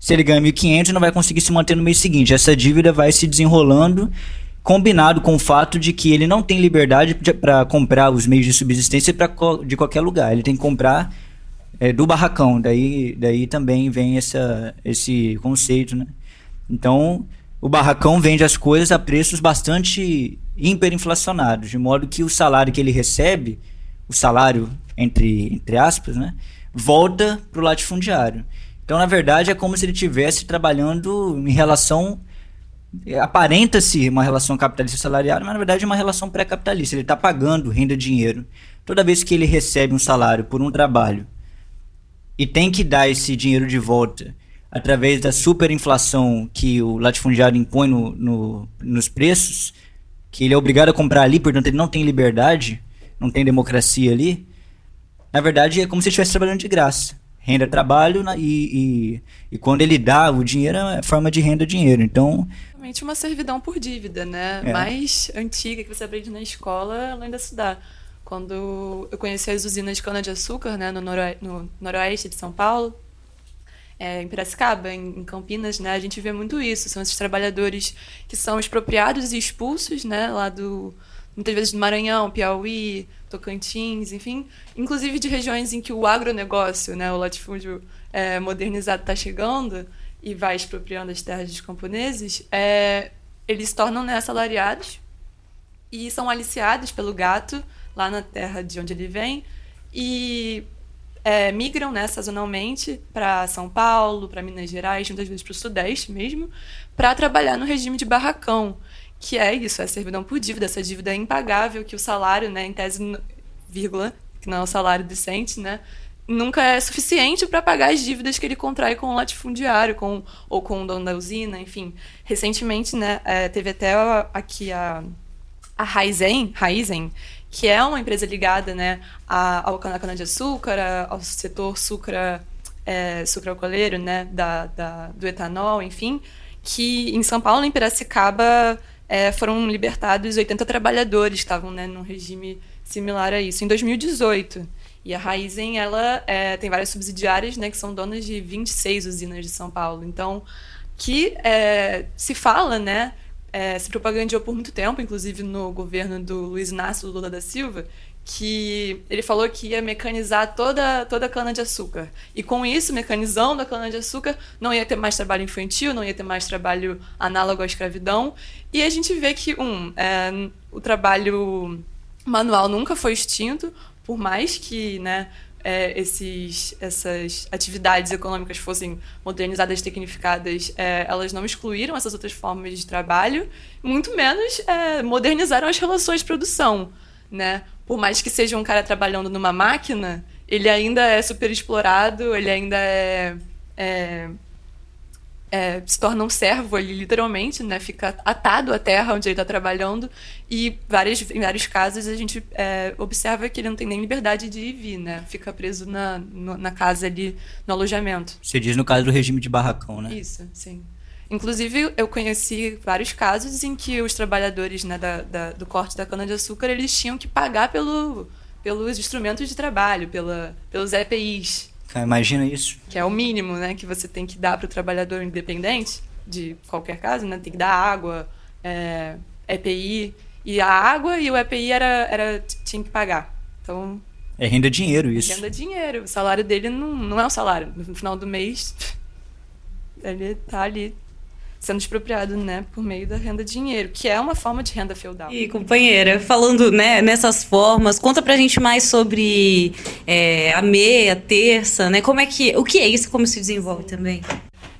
Se ele ganha 1.500, não vai conseguir se manter no mês seguinte. Essa dívida vai se desenrolando, combinado com o fato de que ele não tem liberdade para comprar os meios de subsistência pra, de qualquer lugar. Ele tem que comprar é, do barracão. Daí, daí também vem essa, esse conceito, né? Então, o barracão vende as coisas a preços bastante hiperinflacionados, de modo que o salário que ele recebe, o salário entre, entre aspas, né, volta para o latifundiário. Então, na verdade, é como se ele estivesse trabalhando em relação. Aparenta-se uma relação capitalista salarial, mas na verdade é uma relação pré-capitalista. Ele está pagando renda dinheiro. Toda vez que ele recebe um salário por um trabalho e tem que dar esse dinheiro de volta através da superinflação que o latifundiário impõe no, no, nos preços, que ele é obrigado a comprar ali, portanto ele não tem liberdade, não tem democracia ali, na verdade é como se ele estivesse trabalhando de graça. Renda é trabalho e, e, e, quando ele dá o dinheiro é forma de renda dinheiro. Então. Realmente uma servidão por dívida, né? É. Mais antiga que você aprende na escola, além da estudar. Quando eu conheci as usinas de cana-de-açúcar, né, no, noro no noroeste de São Paulo, é, em Piracicaba, em, em, Campinas, né, a gente vê muito isso. São esses trabalhadores que são expropriados e expulsos, né, lá do muitas vezes do Maranhão, Piauí, Tocantins, enfim, inclusive de regiões em que o agronegócio, né, o latifúndio é, modernizado está chegando e vai expropriando as terras dos camponeses, é, eles se tornam né, assalariados e são aliciados pelo gato lá na terra de onde ele vem e é, migram né, sazonalmente para São Paulo, para Minas Gerais, muitas vezes para o Sudeste mesmo, para trabalhar no regime de barracão, que é isso, é servidão por dívida, essa dívida é impagável, que o salário, né, em tese, vírgula, que não é um salário decente, né, nunca é suficiente para pagar as dívidas que ele contrai com o latifundiário, com, ou com o dono da usina, enfim. Recentemente, né, é, teve até aqui a, a Raizen, Raizen que é uma empresa ligada né, ao cana-de-açúcar, ao setor sucra, é, sucroalcooleiro, né, da, da, do etanol, enfim, que em São Paulo, em Piracicaba, é, foram libertados 80 trabalhadores estavam né, num regime similar a isso, em 2018. E a Raizen, ela é, tem várias subsidiárias, né, que são donas de 26 usinas de São Paulo. Então, que é, se fala, né, é, se propagandeou por muito tempo, inclusive no governo do Luiz Inácio Lula da Silva, que ele falou que ia mecanizar toda, toda a cana-de-açúcar. E com isso, mecanizando a cana-de-açúcar, não ia ter mais trabalho infantil, não ia ter mais trabalho análogo à escravidão. E a gente vê que, um, é, o trabalho manual nunca foi extinto, por mais que né, é, esses, essas atividades econômicas fossem modernizadas, tecnificadas, é, elas não excluíram essas outras formas de trabalho, muito menos é, modernizaram as relações de produção. Né? Por mais que seja um cara trabalhando numa máquina, ele ainda é super explorado, ele ainda é, é se torna um servo ali, literalmente, né? Fica atado à terra onde ele está trabalhando. E várias, em vários casos a gente é, observa que ele não tem nem liberdade de ir e vir, né? Fica preso na, no, na casa ali, no alojamento. Você diz no caso do regime de barracão, né? Isso, sim. Inclusive, eu conheci vários casos em que os trabalhadores né, da, da, do corte da cana-de-açúcar, eles tinham que pagar pelo, pelos instrumentos de trabalho, pela, pelos EPIs, imagina isso. Que é o mínimo, né, que você tem que dar para o trabalhador independente, de qualquer caso, né? Tem que dar água, é, EPI. E a água e o EPI era, era, tinha que pagar. Então, É renda dinheiro isso. Renda dinheiro. O salário dele não, não é um salário. No final do mês, ele tá ali sendo expropriado, né, por meio da renda dinheiro, que é uma forma de renda feudal. E companheira, falando né, nessas formas, conta pra gente mais sobre é, a meia, a terça, né? Como é que, o que é isso, como se desenvolve também?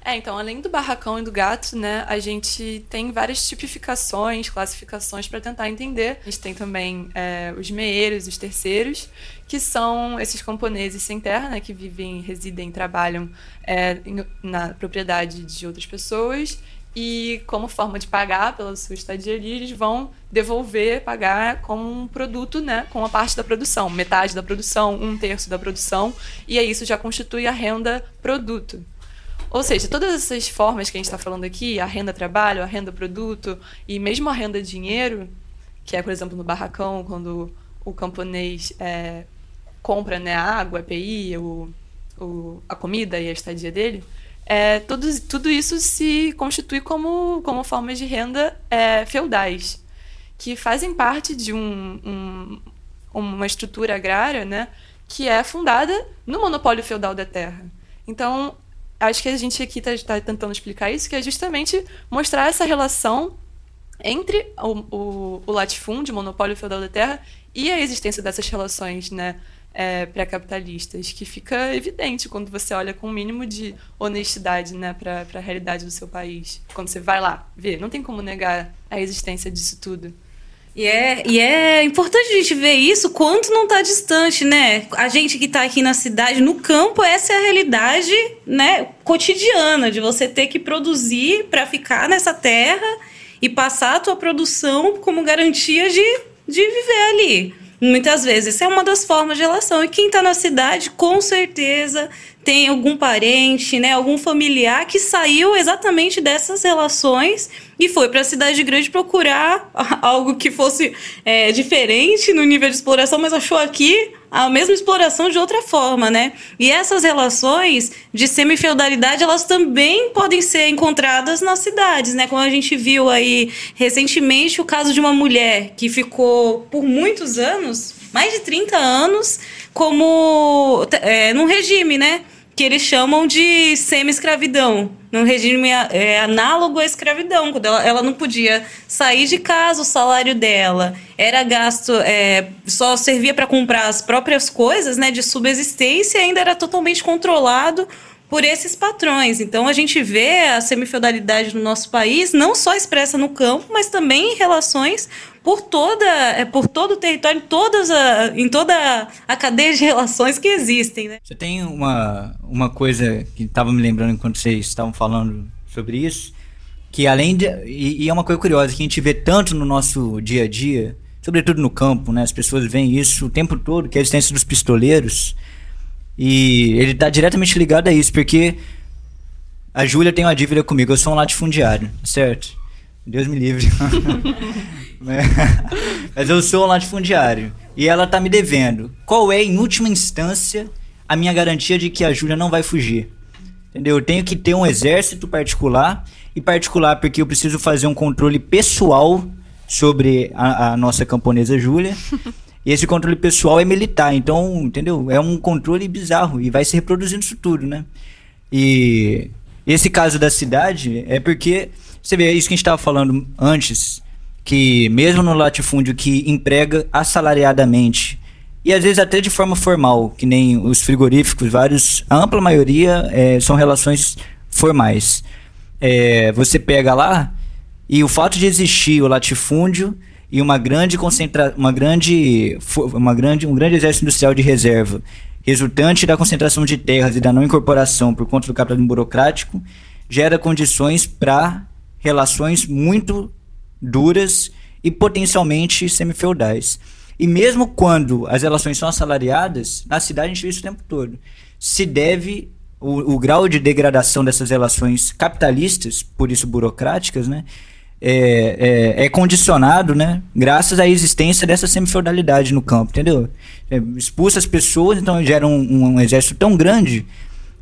É, então, além do barracão e do gato, né, a gente tem várias tipificações, classificações para tentar entender. A gente tem também é, os meeiros, os terceiros, que são esses camponeses sem terra, né, que vivem, residem, trabalham é, na propriedade de outras pessoas e como forma de pagar pela sua estadia ali, eles vão devolver, pagar com um produto, né, com a parte da produção, metade da produção, um terço da produção, e aí isso já constitui a renda produto. Ou seja, todas essas formas que a gente está falando aqui, a renda trabalho, a renda produto e mesmo a renda dinheiro, que é, por exemplo, no barracão, quando o camponês é, compra né, a água, a EPI, o, o, a comida e a estadia dele, é, tudo, tudo isso se constitui como, como formas de renda é, feudais, que fazem parte de um, um, uma estrutura agrária né, que é fundada no monopólio feudal da terra. Então, acho que a gente aqui está tá tentando explicar isso, que é justamente mostrar essa relação entre o, o, o latifúndio, o monopólio feudal da terra, e a existência dessas relações né, é, pré-capitalistas, que fica evidente quando você olha com o um mínimo de honestidade né, para a realidade do seu país. Quando você vai lá ver, não tem como negar a existência disso tudo. E é, e é importante a gente ver isso quanto não está distante, né? A gente que está aqui na cidade, no campo, essa é a realidade né, cotidiana de você ter que produzir para ficar nessa terra e passar a tua produção como garantia de, de viver ali. Muitas vezes, essa é uma das formas de relação. E quem está na cidade, com certeza, tem algum parente, né, algum familiar que saiu exatamente dessas relações e foi para a cidade grande procurar algo que fosse é, diferente no nível de exploração, mas achou aqui a mesma exploração de outra forma, né? E essas relações de semi-feudalidade, elas também podem ser encontradas nas cidades, né? Como a gente viu aí recentemente o caso de uma mulher que ficou por muitos anos, mais de 30 anos, como é, num regime, né? Que eles chamam de semi-escravidão, num regime é, análogo à escravidão, quando ela, ela, não podia sair de casa, o salário dela era gasto, é, só servia para comprar as próprias coisas, né, de subsistência, ainda era totalmente controlado por esses patrões. Então a gente vê a semifeudalidade no nosso país não só expressa no campo, mas também em relações por toda, é, por todo o território, em, todas a, em toda a cadeia de relações que existem. Né? Você tem uma, uma coisa que estava me lembrando enquanto vocês estavam falando sobre isso, que além de. E, e, é uma coisa curiosa, que a gente vê tanto no nosso dia a dia, sobretudo no campo, né? As pessoas veem isso o tempo todo, que é a existência dos pistoleiros. E ele está diretamente ligado a isso, porque a Júlia tem uma dívida comigo, eu sou um latifundiário, certo? Deus me livre. Mas eu sou um latifundiário. E ela tá me devendo. Qual é, em última instância, a minha garantia de que a Júlia não vai fugir? Entendeu? Eu tenho que ter um exército particular. E particular porque eu preciso fazer um controle pessoal sobre a, a nossa camponesa Júlia. E esse controle pessoal é militar, então, entendeu? É um controle bizarro e vai se reproduzindo isso tudo, né? E esse caso da cidade é porque, você vê, é isso que a gente estava falando antes, que mesmo no latifúndio que emprega assalariadamente, e às vezes até de forma formal, que nem os frigoríficos, vários, a ampla maioria é, são relações formais. É, você pega lá e o fato de existir o latifúndio e uma grande concentra uma grande uma grande um grande exército industrial de reserva resultante da concentração de terras e da não incorporação por conta do capitalismo burocrático gera condições para relações muito duras e potencialmente semifeudais. E mesmo quando as relações são assalariadas, na cidade a gente vê isso o tempo todo. Se deve o, o grau de degradação dessas relações capitalistas, por isso burocráticas, né, é, é, é, condicionado, né? Graças à existência dessa semifeudalidade no campo, entendeu? É, expulsa as pessoas, então gera um, um, exército tão grande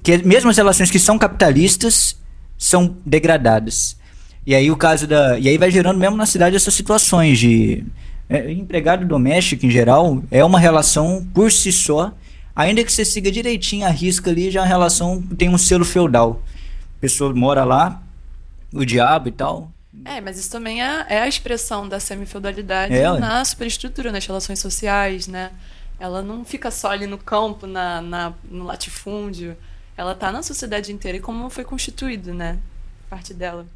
que mesmo as relações que são capitalistas são degradadas. E aí o caso da. E aí vai gerando mesmo na cidade essas situações de É, empregado doméstico, em geral, é uma relação por si só. Ainda que você siga direitinho a risca ali, já é uma relação tem um selo feudal. A pessoa mora lá, o diabo e tal. É, mas isso também é, é a expressão da semi-feudalidade É, na superestrutura, nas relações sociais, né? Ela não fica só ali no campo, na, na- no latifúndio. Ela tá na sociedade inteira e como foi constituído, né? Parte dela.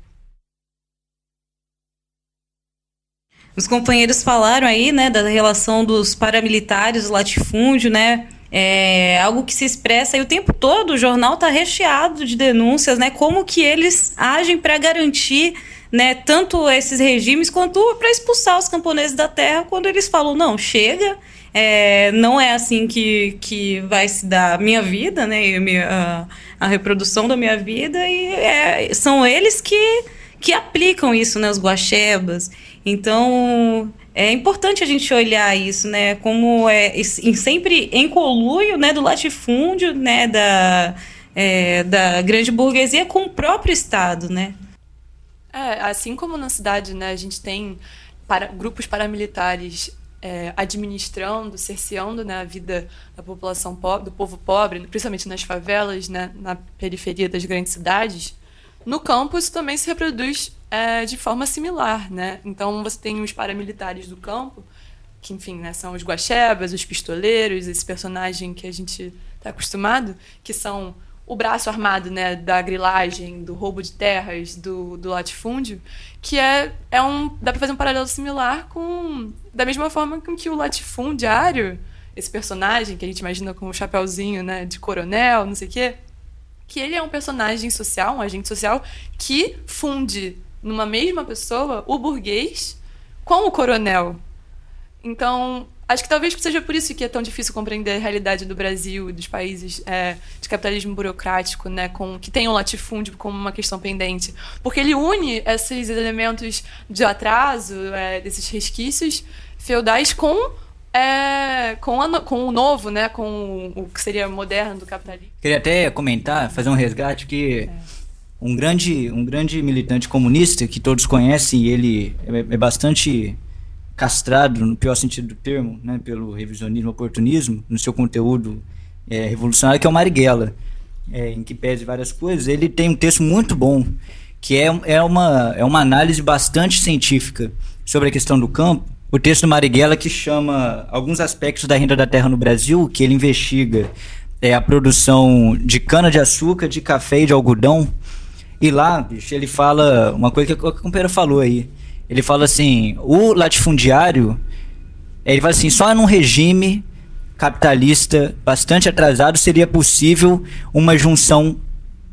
Os companheiros falaram aí, né, da relação dos paramilitares, do latifúndio, né? É algo que se expressa aí o tempo todo. O jornal está recheado de denúncias, né? Como que eles agem para garantir, né, tanto esses regimes quanto para expulsar os camponeses da terra quando eles falam não, chega. é, não é assim que, que vai se dar a minha vida, né? a, a- reprodução da minha vida. E é, são eles que, que aplicam isso, né? Os guaxebas. Então, é importante a gente olhar isso, né? Como é sempre em conluio, né? Do latifúndio, né? Da, é, da grande burguesia com o próprio Estado, né? É, assim como na cidade, né, a gente tem para- grupos paramilitares é, administrando, cerceando né, a vida da população pobre, do povo pobre, principalmente nas favelas, né, na periferia das grandes cidades, no campo isso também se reproduz é, de forma similar, né? Então você tem os paramilitares do campo, que enfim, né, são os guaxebas, os pistoleiros, esse personagem que a gente está acostumado, que são o braço armado né, da grilagem, do roubo de terras, do, do latifúndio, que é, é um. dá para fazer um paralelo similar com. da mesma forma com que o latifundiário, esse personagem que a gente imagina com o chapéuzinho né, de coronel, não sei o quê, que ele é um personagem social, um agente social, que funde numa mesma pessoa o burguês com o coronel. Então, acho que talvez seja por isso que é tão difícil compreender a realidade do Brasil e dos países é, de capitalismo burocrático, né, com, que tem o latifúndio como uma questão pendente. Porque ele une esses elementos de atraso, é, desses resquícios feudais com, é, com, a com o novo, né, com o, o que seria moderno do capitalismo. Queria até comentar, fazer um resgate que um grande, um grande militante comunista que todos conhecem ele é, é bastante castrado no pior sentido do termo, né, pelo revisionismo, oportunismo no seu conteúdo é, revolucionário que é o Marighella, é, em que pese várias coisas. Ele tem um texto muito bom que é, é uma é uma análise bastante científica sobre a questão do campo. O texto do Marighella que chama alguns aspectos da renda da terra no Brasil, que ele investiga é a produção de cana de café e de algodão. E lá, bicho, ele fala uma coisa que o companheiro falou aí. Ele fala assim, o latifundiário, ele fala assim, só num regime capitalista bastante atrasado seria possível uma junção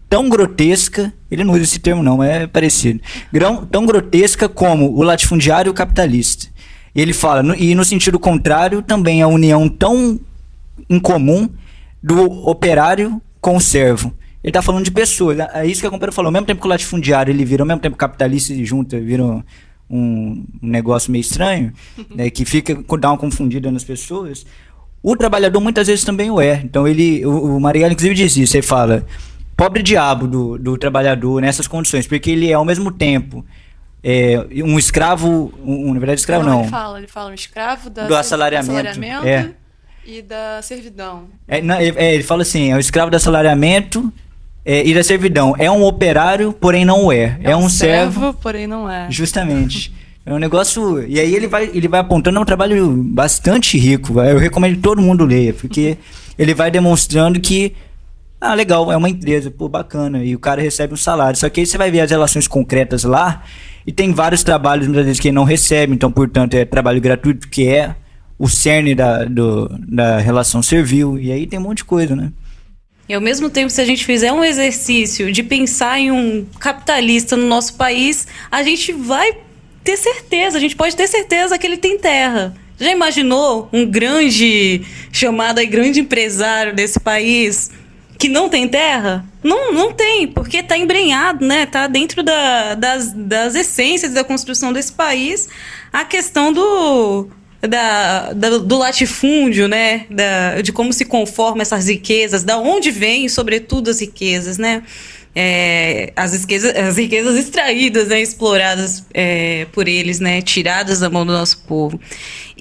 tão grotesca, ele não usa esse termo não, é parecido, grão, tão grotesca como o latifundiário e capitalista. E ele fala, no- e no sentido contrário, também a união tão incomum do operário com o servo. Ele está falando de pessoas. É isso que a companheira falou. Ao mesmo tempo que o latifundiário ele vira, ao mesmo tempo capitalista se junta, vira um, um negócio meio estranho, né, que fica dá uma confundida nas pessoas. O trabalhador muitas vezes também o é. Então ele, o, o Marighella inclusive diz isso. Ele fala, pobre diabo do, do trabalhador nessas condições, porque ele é ao mesmo tempo é, um escravo, um, na verdade escravo não, Ele fala, ele fala um escravo da Do assalariamento, assalariamento é. e da servidão. É, não, ele, é, ele fala assim, é o escravo do assalariamento é, e da servidão. É um operário, porém não o é. É, um, servo, porém não é. justamente. É um negócio. E aí ele vai, ele vai apontando, é um trabalho bastante rico. Eu recomendo que todo mundo leia, porque ele vai demonstrando que. Ah, legal, é uma empresa, pô, bacana. E o cara recebe um salário. Só que aí você vai ver as relações concretas lá, e tem vários trabalhos, muitas vezes, que ele não recebe, então, portanto, é trabalho gratuito, que é o cerne da, do- da relação servil. E aí tem um monte de coisa, né? E ao mesmo tempo, se a gente fizer um exercício de pensar em um capitalista no nosso país, a gente vai ter certeza, a gente pode ter certeza que ele tem terra. Já imaginou um grande, chamado aí grande empresário desse país que não tem terra? Não, não tem, porque tá embrenhado, né? Tá dentro da- das, das essências da construção desse país a questão do, da, da- do latifúndio, né? Da, de como se conforma essas riquezas, da onde vêm, sobretudo, as riquezas, né? é, as, riquezas, as riquezas extraídas, né, exploradas é, por eles, né, tiradas da mão do nosso povo.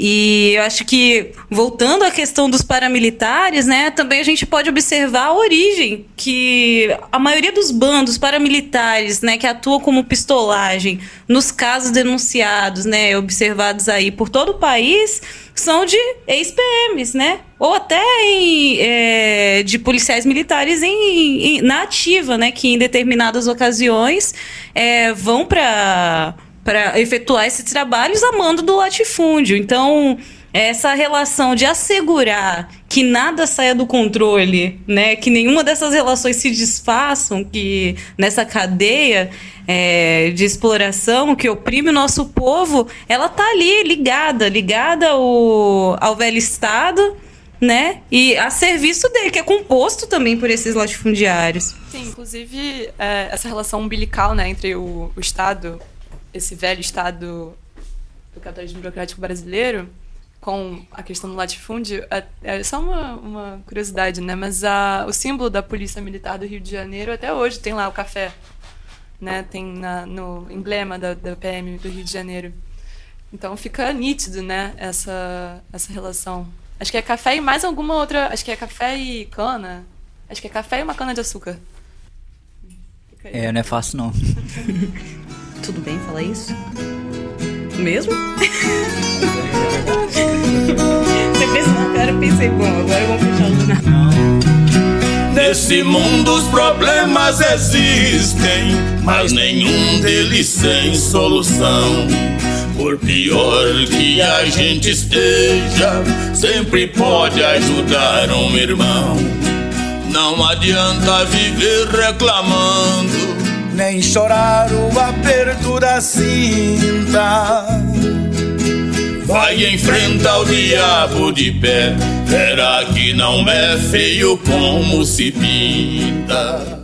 E eu acho que, voltando à questão dos paramilitares, né, também a gente pode observar a origem, que a maioria dos bandos paramilitares, né, que atuam como pistolagem, nos casos denunciados, né, observados aí por todo o país, são de ex-PMs, né? Ou até em, é, de policiais militares em, em, na ativa, né? Que em determinadas ocasiões é, vão para para efetuar esses trabalhos a mando do latifúndio. Então, essa relação de assegurar que nada saia do controle, né, que nenhuma dessas relações se desfaçam, que nessa cadeia é, de exploração que oprime o nosso povo, ela tá ali ligada, ligada ao, ao velho Estado, né, e a serviço dele, que é composto também por esses latifundiários. Sim, inclusive é, essa relação umbilical, né, entre o, o Estado esse velho Estado do capitalismo burocrático brasileiro com a questão do latifúndio, é, é só uma, uma, curiosidade, né? Mas a, o símbolo da Polícia Militar do Rio de Janeiro até hoje tem lá o café, né? Tem na, no emblema da, da PM do Rio de Janeiro. Então fica nítido, né? Essa essa relação. Acho que é café e mais alguma outra. Acho que é café e cana. Acho que é café e uma cana de açúcar. É, não é fácil não. Tudo bem falar isso? Mesmo? Você fez uma cara, pensei, bom, agora vamos fechar o jornal. Nesse mundo os problemas existem, mas nenhum deles sem solução. Por pior que a gente esteja, sempre pode ajudar um irmão. Não adianta viver reclamando nem chorar o aperto da cinta. Vai enfrentar o diabo de pé, verá que não é feio como se pinta.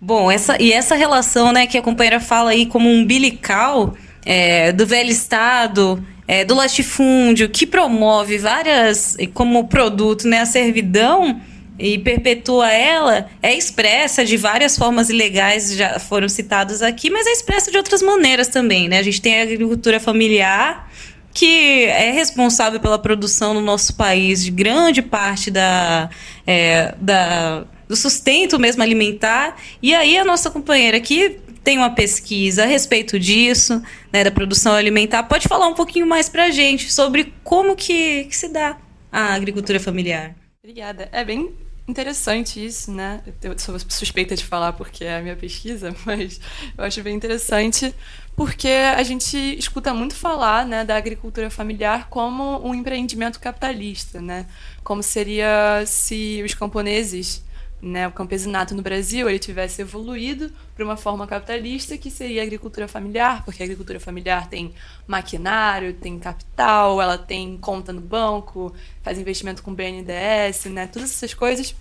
Bom, essa, e essa relação né, que a companheira fala aí como umbilical é, do velho Estado, é, do latifúndio, que promove várias, como produto, né, a servidão, e perpetua ela é expressa de várias formas ilegais, já foram citadas aqui, mas é expressa de outras maneiras também, né? A gente tem a agricultura familiar, que é responsável pela produção no nosso país de grande parte da, é, da, do sustento mesmo alimentar. E aí a nossa companheira aqui tem uma pesquisa a respeito disso, né, da produção alimentar. Pode falar um pouquinho mais para a gente sobre como que, que se dá a agricultura familiar. Obrigada. É bem interessante isso, né? Eu sou suspeita de falar porque é a minha pesquisa, mas eu acho bem interessante porque a gente escuta muito falar né, da agricultura familiar como um empreendimento capitalista, né? Como seria se os camponeses, né, o campesinato no Brasil, ele tivesse evoluído para uma forma capitalista que seria a agricultura familiar, porque a agricultura familiar tem maquinário, tem capital, ela tem conta no banco, faz investimento com BNDES, né? Todas essas coisas.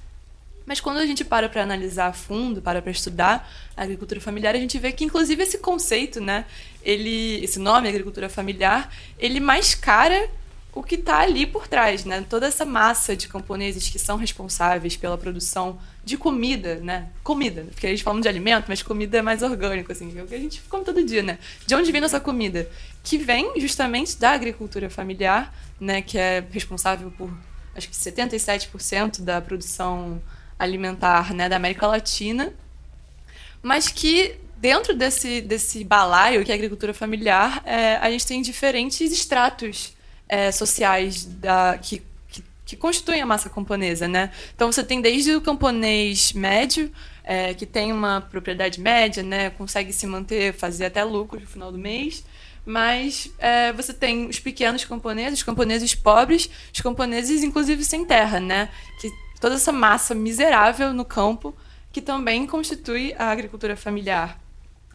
Mas quando a gente para para analisar a fundo, para para estudar a agricultura familiar, a gente vê que inclusive esse conceito, né, ele, esse nome agricultura familiar, ele mascara o que está ali por trás, né? Toda essa massa de camponeses que são responsáveis pela produção de comida, né? Comida, porque a gente fala de alimento, mas comida é mais orgânico, assim, é o que a gente come todo dia, né? De onde vem nossa comida? Que vem justamente da agricultura familiar, né? Que é responsável por acho que 77% da produção alimentar né, da América Latina, mas que dentro desse, desse balaio que é a agricultura familiar, é, a gente tem diferentes estratos é, sociais da, que, que, que, constituem a massa camponesa. Né? Então você tem desde o camponês médio, é, que tem uma propriedade média, né, consegue se manter, fazer até lucro no final do mês, mas é, você tem os pequenos camponeses, os camponeses pobres, os camponeses inclusive sem terra, né, que toda essa massa miserável no campo que também constitui a agricultura familiar.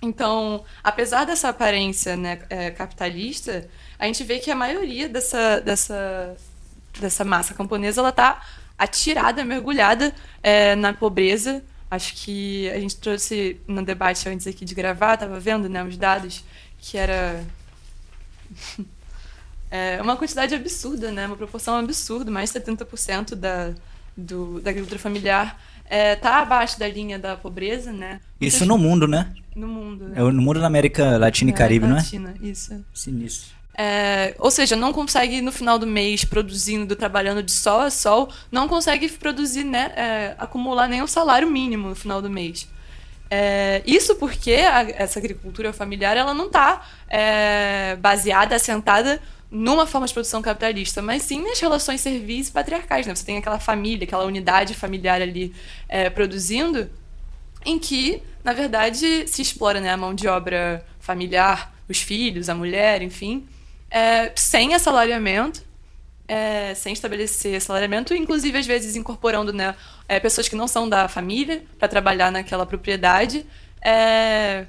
Então, apesar dessa aparência né, é, capitalista, a gente vê que a maioria dessa, dessa, dessa massa camponesa ela está atirada, mergulhada é, na pobreza. Acho que a gente trouxe no debate antes aqui de gravar, estava vendo né, os dados, que era é uma quantidade absurda, né, uma proporção absurda, mais de 70% da, do, da agricultura familiar é, tá abaixo da linha da pobreza, né? Isso no mundo, né? no mundo. É no mundo da América Latina e Caribe, não é? Latina, isso. Sinistro. É, ou seja, não consegue no final do mês produzindo, trabalhando de sol a sol, não consegue produzir, né, é, acumular nenhum salário mínimo no final do mês. É, isso porque a, essa agricultura familiar ela não está é, baseada, assentada numa forma de produção capitalista, mas sim nas relações serviço e patriarcais. Né? Você tem aquela família, aquela unidade familiar ali é, produzindo, em que, na verdade, se explora né, a mão de obra familiar, os filhos, a mulher, enfim, é, sem assalariamento, é, sem estabelecer assalariamento, inclusive às vezes incorporando né, é, pessoas que não são da família para trabalhar naquela propriedade. É,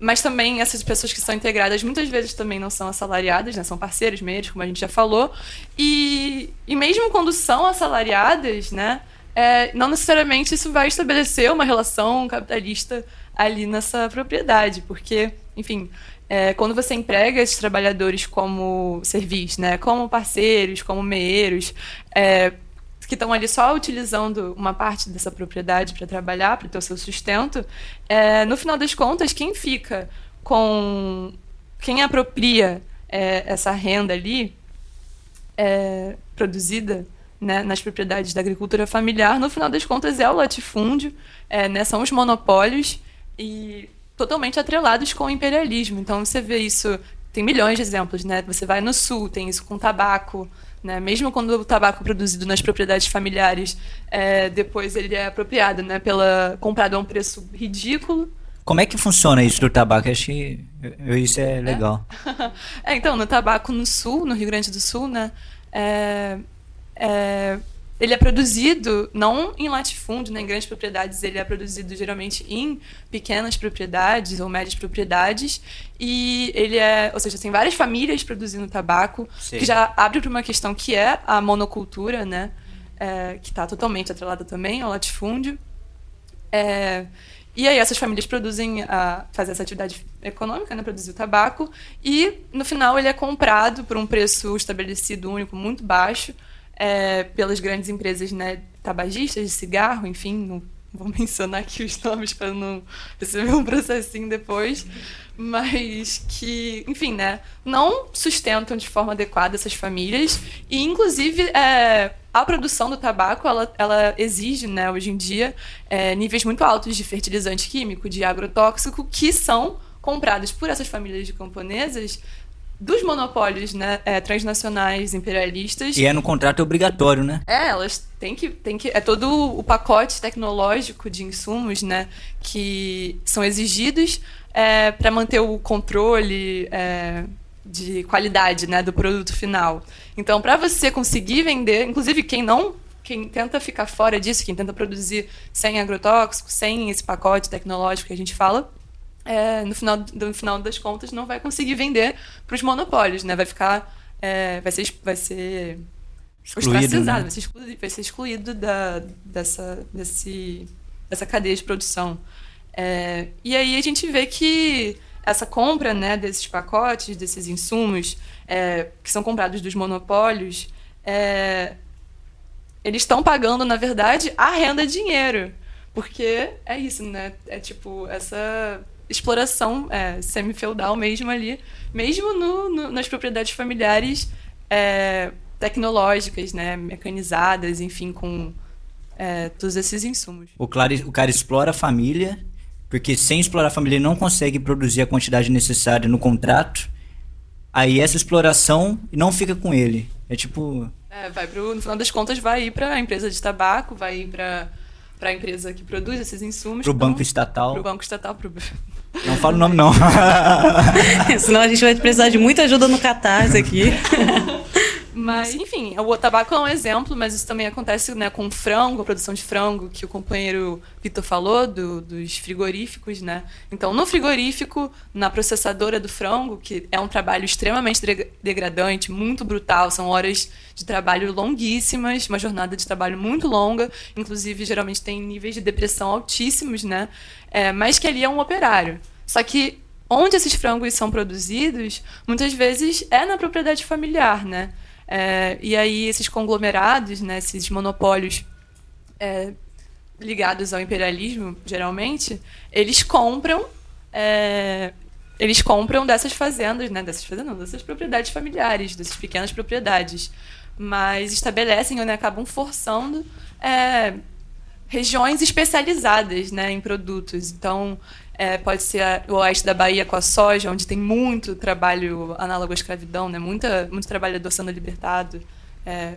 mas também essas pessoas que são integradas muitas vezes também não são assalariadas, né, são parceiros, meios, como a gente já falou. E, e mesmo quando são assalariadas, né, é, não necessariamente isso vai estabelecer uma relação capitalista ali nessa propriedade, porque, enfim, é, quando você emprega esses trabalhadores como serviço, né, como parceiros, como meeiros, é, que estão ali só utilizando uma parte dessa propriedade para trabalhar, para ter o seu sustento, é, no final das contas, quem fica com. quem apropria é, essa renda ali é, produzida né, nas propriedades da agricultura familiar, no final das contas é o latifúndio, é, né, são os monopólios e totalmente atrelados com o imperialismo. Então você vê isso, tem milhões de exemplos, né? Você vai no sul, tem isso com tabaco, né? Mesmo quando o tabaco produzido nas propriedades familiares, é, depois ele é apropriado, né? Pela comprado a um preço ridículo. Como é que funciona isso do tabaco? Acho que isso é legal. É, é então, no tabaco no sul, no Rio Grande do Sul, né? É, é, ele é produzido não em latifúndio, né, em grandes propriedades, ele é produzido geralmente em pequenas propriedades ou médias propriedades. E ele é, ou seja, tem várias famílias produzindo tabaco, Sim. que já abre para uma questão que é a monocultura, né, é, que está totalmente atrelada também ao latifúndio. É, e aí essas famílias produzem, a, fazem essa atividade econômica, né, produzir o tabaco, e no final ele é comprado por um preço estabelecido único muito baixo, é, pelas grandes empresas né, tabagistas de cigarro, enfim, não vou mencionar aqui os nomes para não receber um processinho depois, mas que, enfim, né, não sustentam de forma adequada essas famílias. E, inclusive, é, a produção do tabaco ela, ela exige, né, hoje em dia, é, níveis muito altos de fertilizante químico, de agrotóxico, que são comprados por essas famílias de camponesas dos monopólios né, é, transnacionais imperialistas. E é no contrato obrigatório, né? É, elas têm que, têm que. É todo o pacote tecnológico de insumos né, que são exigidos é, para manter o controle é, de qualidade né, do produto final. Então, para você conseguir vender, inclusive quem não quem tenta ficar fora disso, quem tenta produzir sem agrotóxico, sem esse pacote tecnológico que a gente fala, é, no, final, no final das contas, não vai conseguir vender para os monopólios, né? Vai ficar. É, vai ser. Vai ser excluído, né? vai, ser excluído, vai ser excluído da, dessa, desse, dessa cadeia de produção. É, e aí a gente vê que essa compra né, desses pacotes, desses insumos é, que são comprados dos monopólios, é, eles estão pagando, na verdade, a renda dinheiro. Porque é isso, né? É tipo, essa exploração é, semi-feudal mesmo ali, mesmo no, no, nas propriedades familiares é, tecnológicas, né, mecanizadas, enfim, com é, todos esses insumos. O, claro, o cara explora a família, porque sem explorar a família ele não consegue produzir a quantidade necessária no contrato. Aí essa exploração não fica com ele. É tipo. É, vai pro, no final das contas, vai ir para a empresa de tabaco, vai ir para para a empresa que produz esses insumos. Para o banco estatal. Para o banco estatal. Pro... Não falo o nome, não. Senão a gente vai precisar de muita ajuda no Catarse aqui. Mas, enfim, o tabaco é um exemplo, mas isso também acontece né, com frango, a produção de frango, que o companheiro Vitor falou, do, dos frigoríficos, né? Então, no frigorífico, na processadora do frango, que é um trabalho extremamente degradante, muito brutal, são horas de trabalho longuíssimas, uma jornada de trabalho muito longa, inclusive, geralmente tem níveis de depressão altíssimos, né? É, mas que ali é um operário. Só que onde esses frangos são produzidos, muitas vezes é na propriedade familiar, né? É, e aí esses conglomerados, né, esses monopólios, é, ligados ao imperialismo, geralmente, eles compram é, eles compram dessas fazendas, né? Dessas fazendas, dessas propriedades familiares, dessas pequenas propriedades. Mas estabelecem ou né, acabam forçando é, regiões especializadas né, em produtos. Então, é, pode ser a, o oeste da Bahia com a soja, onde tem muito trabalho análogo à escravidão, né? Muita, muito trabalhador sendo libertado é,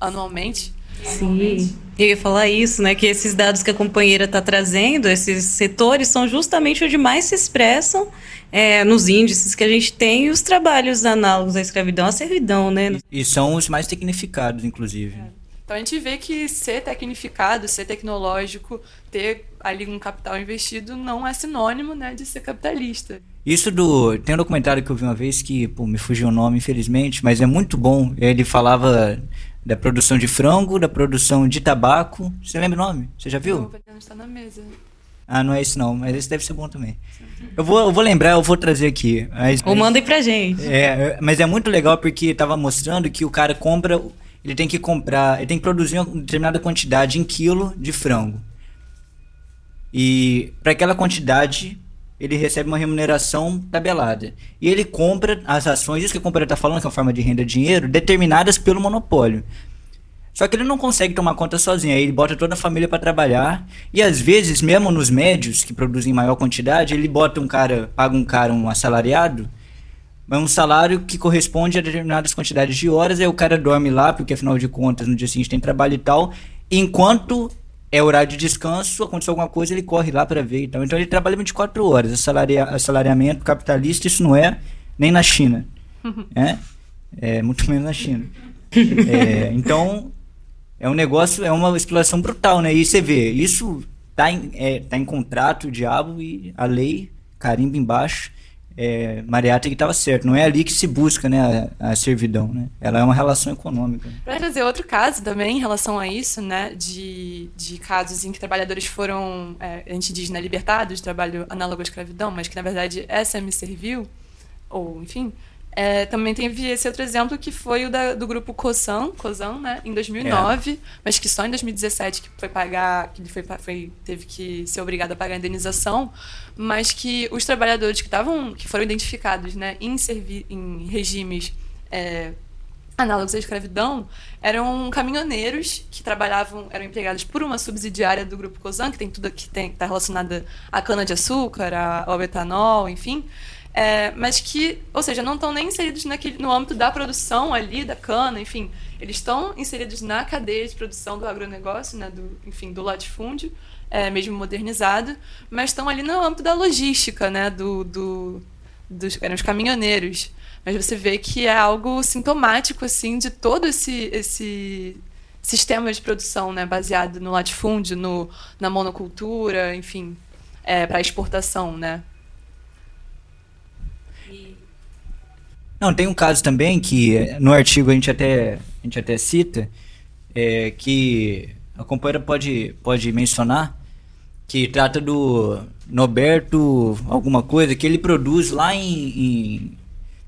anualmente. Sim, eu ia falar isso, né? Que esses dados que a companheira está trazendo, esses setores, são justamente onde mais se expressam é, nos índices que a gente tem os trabalhos análogos à escravidão, à servidão, né? E são os mais tecnificados, inclusive. É. Então a gente vê que ser tecnificado, ser tecnológico, ter ali um capital investido não é sinônimo né, de ser capitalista. Isso do. Tem um documentário que eu vi uma vez que, pô, me fugiu o nome, infelizmente, mas é muito bom. Ele falava da produção de frango, da produção de tabaco. Você lembra o nome? Você já viu? Não, está na mesa. Ah, não é esse não, mas esse deve ser bom também. Eu vou, eu vou lembrar, eu vou trazer aqui. Mas, Ou mandem pra gente. É, mas é muito legal porque tava mostrando que o cara compra, ele tem que comprar, ele tem que produzir uma determinada quantidade em quilo de frango. E para aquela quantidade, ele recebe uma remuneração tabelada. E ele compra as ações, isso que a companhia está falando, que é uma forma de renda dinheiro, determinadas pelo monopólio. Só que ele não consegue tomar conta sozinho, aí ele bota toda a família para trabalhar. E às vezes, mesmo nos médios, que produzem maior quantidade, ele bota um cara, paga um cara um assalariado, mas um salário que corresponde a determinadas quantidades de horas, aí o cara dorme lá, porque afinal de contas no dia seguinte tem trabalho e tal, enquanto é horário de descanso, aconteceu alguma coisa, ele corre lá para ver e tal. Então ele trabalha 24 horas. Assalaria, assalariamento capitalista, isso não é nem na China. é? é muito menos na China. é, então, é um negócio, é uma exploração brutal, né? E você vê, isso tá em, é, tá em contrato, o diabo, e a lei, carimbo embaixo é, Mariátegui estava certo. Não é ali que se busca né, a, a, servidão. Né? Ela é uma relação econômica. Para trazer outro caso também em relação a isso, né, de, de casos em que trabalhadores foram, é, a gente diz, né, libertados de trabalho análogo à escravidão, mas que na verdade essa me serviu, ou enfim, é, também teve esse outro exemplo que foi o da, do grupo COSAN, COSAN né, em 2009, é. mas que só em 2017 que foi pagar, que foi, foi, teve que ser obrigado a pagar a indenização, mas que os trabalhadores que estavam, que foram identificados né, em, servi em regimes é, análogos à escravidão eram caminhoneiros que trabalhavam, eram empregados por uma subsidiária do grupo COSAN, que tem tudo que está relacionado à cana-de-açúcar, ao etanol, enfim é, mas que, ou seja, não estão nem inseridos naquele, no âmbito da produção ali, da cana, enfim. Eles estão inseridos na cadeia de produção do agronegócio, né, do, enfim, do latifúndio, é, mesmo modernizado, mas estão ali no âmbito da logística, né, do, do, dos eram os caminhoneiros. Mas você vê que é algo sintomático, assim, de todo esse, esse sistema de produção, né, baseado no latifúndio, no, na monocultura, enfim, é, para exportação, né. Não, tem um caso também que eh, no artigo a gente até, a gente até cita, é, que a companheira pode, pode mencionar, que trata do Norberto alguma coisa, que ele produz lá em, em,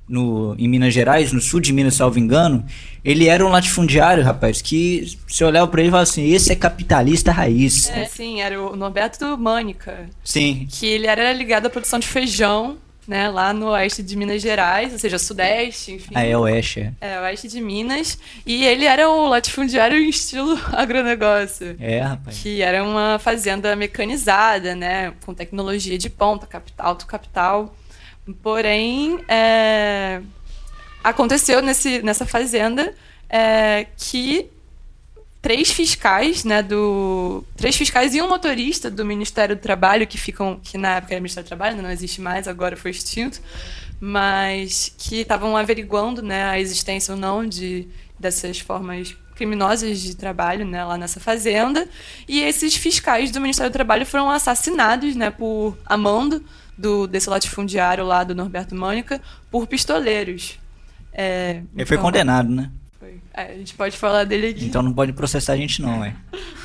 no, em Minas Gerais, no sul de Minas, salvo engano, ele era um latifundiário, rapaz, que se olhava para ele e falava assim, esse é capitalista raiz. É, sim, era o Norberto Mânica. Sim. Que ele era ligado à produção de feijão né, lá no oeste de Minas Gerais, ou seja, sudeste, enfim. Ah, é oeste. É, é oeste de Minas. E ele era um latifundiário em estilo agronegócio. É, rapaz. Que era uma fazenda mecanizada, né, com tecnologia de ponta, capital, alto capital. Porém, é, aconteceu nesse, nessa fazenda é, que três fiscais, né, do três fiscais e um motorista do Ministério do Trabalho que ficam que na época era Ministério do Trabalho, não existe mais, agora foi extinto, mas que estavam averiguando, né, a existência ou não de dessas formas criminosas de trabalho, né, lá nessa fazenda, e esses fiscais do Ministério do Trabalho foram assassinados, né, por amando do desse latifundiário lá do Norberto Mônica por pistoleiros. É, Ele foi então, condenado, né? É, a gente pode falar dele aqui. Então não pode processar a gente não, é.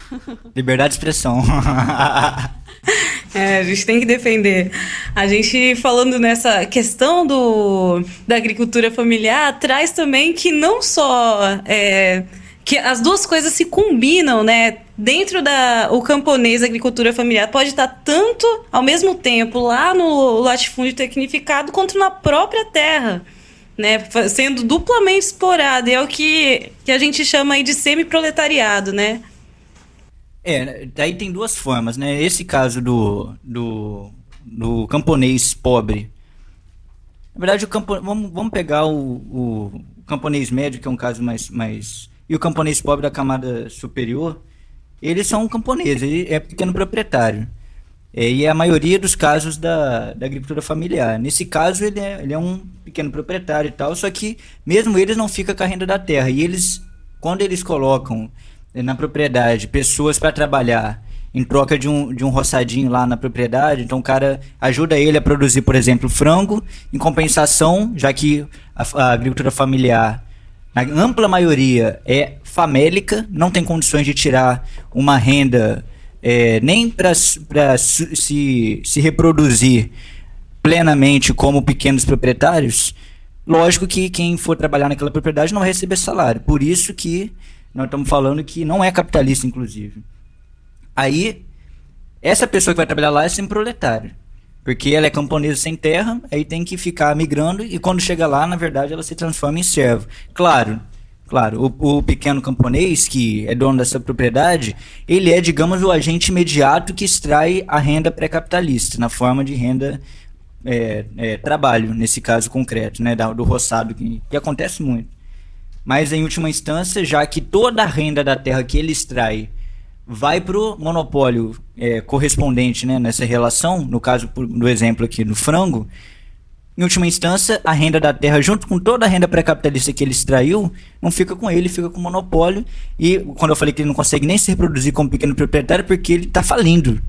Liberdade de expressão. é, a gente tem que defender. A gente falando nessa questão do, da agricultura familiar, traz também que não só é, que as duas coisas se combinam, né? Dentro da o camponês, a agricultura familiar pode estar tanto ao mesmo tempo lá no latifúndio tecnificado quanto na própria terra, né? Sendo duplamente explorado. E é o que, que a gente chama aí de semi-proletariado, né? É, daí tem duas formas, né? Esse caso do, do, do camponês pobre. Na verdade, o campo, vamos, vamos pegar o, o camponês médio, que é um caso mais, mais e o camponês pobre da camada superior, eles são camponeses, ele é pequeno proprietário. É, e é a maioria dos casos da, da agricultura familiar. Nesse caso, ele é, ele é um pequeno proprietário e tal, só que mesmo eles não ficam com a renda da terra. E eles, quando eles colocam é, na propriedade pessoas para trabalhar em troca de um, de um roçadinho lá na propriedade. Então o cara ajuda ele a produzir, por exemplo, frango. Em compensação, já que a, a agricultura familiar na ampla maioria é famélica, não tem condições de tirar uma renda é, nem para se, se reproduzir plenamente como pequenos proprietários, lógico que quem for trabalhar naquela propriedade não vai receber salário. Por isso que nós estamos falando que não é capitalista, inclusive. Aí, essa pessoa que vai trabalhar lá é sempre proletário. Porque ela é camponesa sem terra, aí tem que ficar migrando e quando chega lá, na verdade, ela se transforma em servo. Claro, claro, o, o pequeno camponês que é dono dessa propriedade, ele é, digamos, o agente imediato que extrai a renda pré-capitalista, na forma de renda é, é, trabalho, nesse caso concreto, né, do roçado, que, que acontece muito. Mas, em última instância, já que toda a renda da terra que ele extrai vai para o monopólio é, correspondente né, nessa relação, no caso do exemplo aqui do frango, em última instância, a renda da terra, junto com toda a renda pré-capitalista que ele extraiu, não fica com ele, fica com o monopólio. E quando eu falei que ele não consegue nem se reproduzir como pequeno proprietário, porque ele está falindo.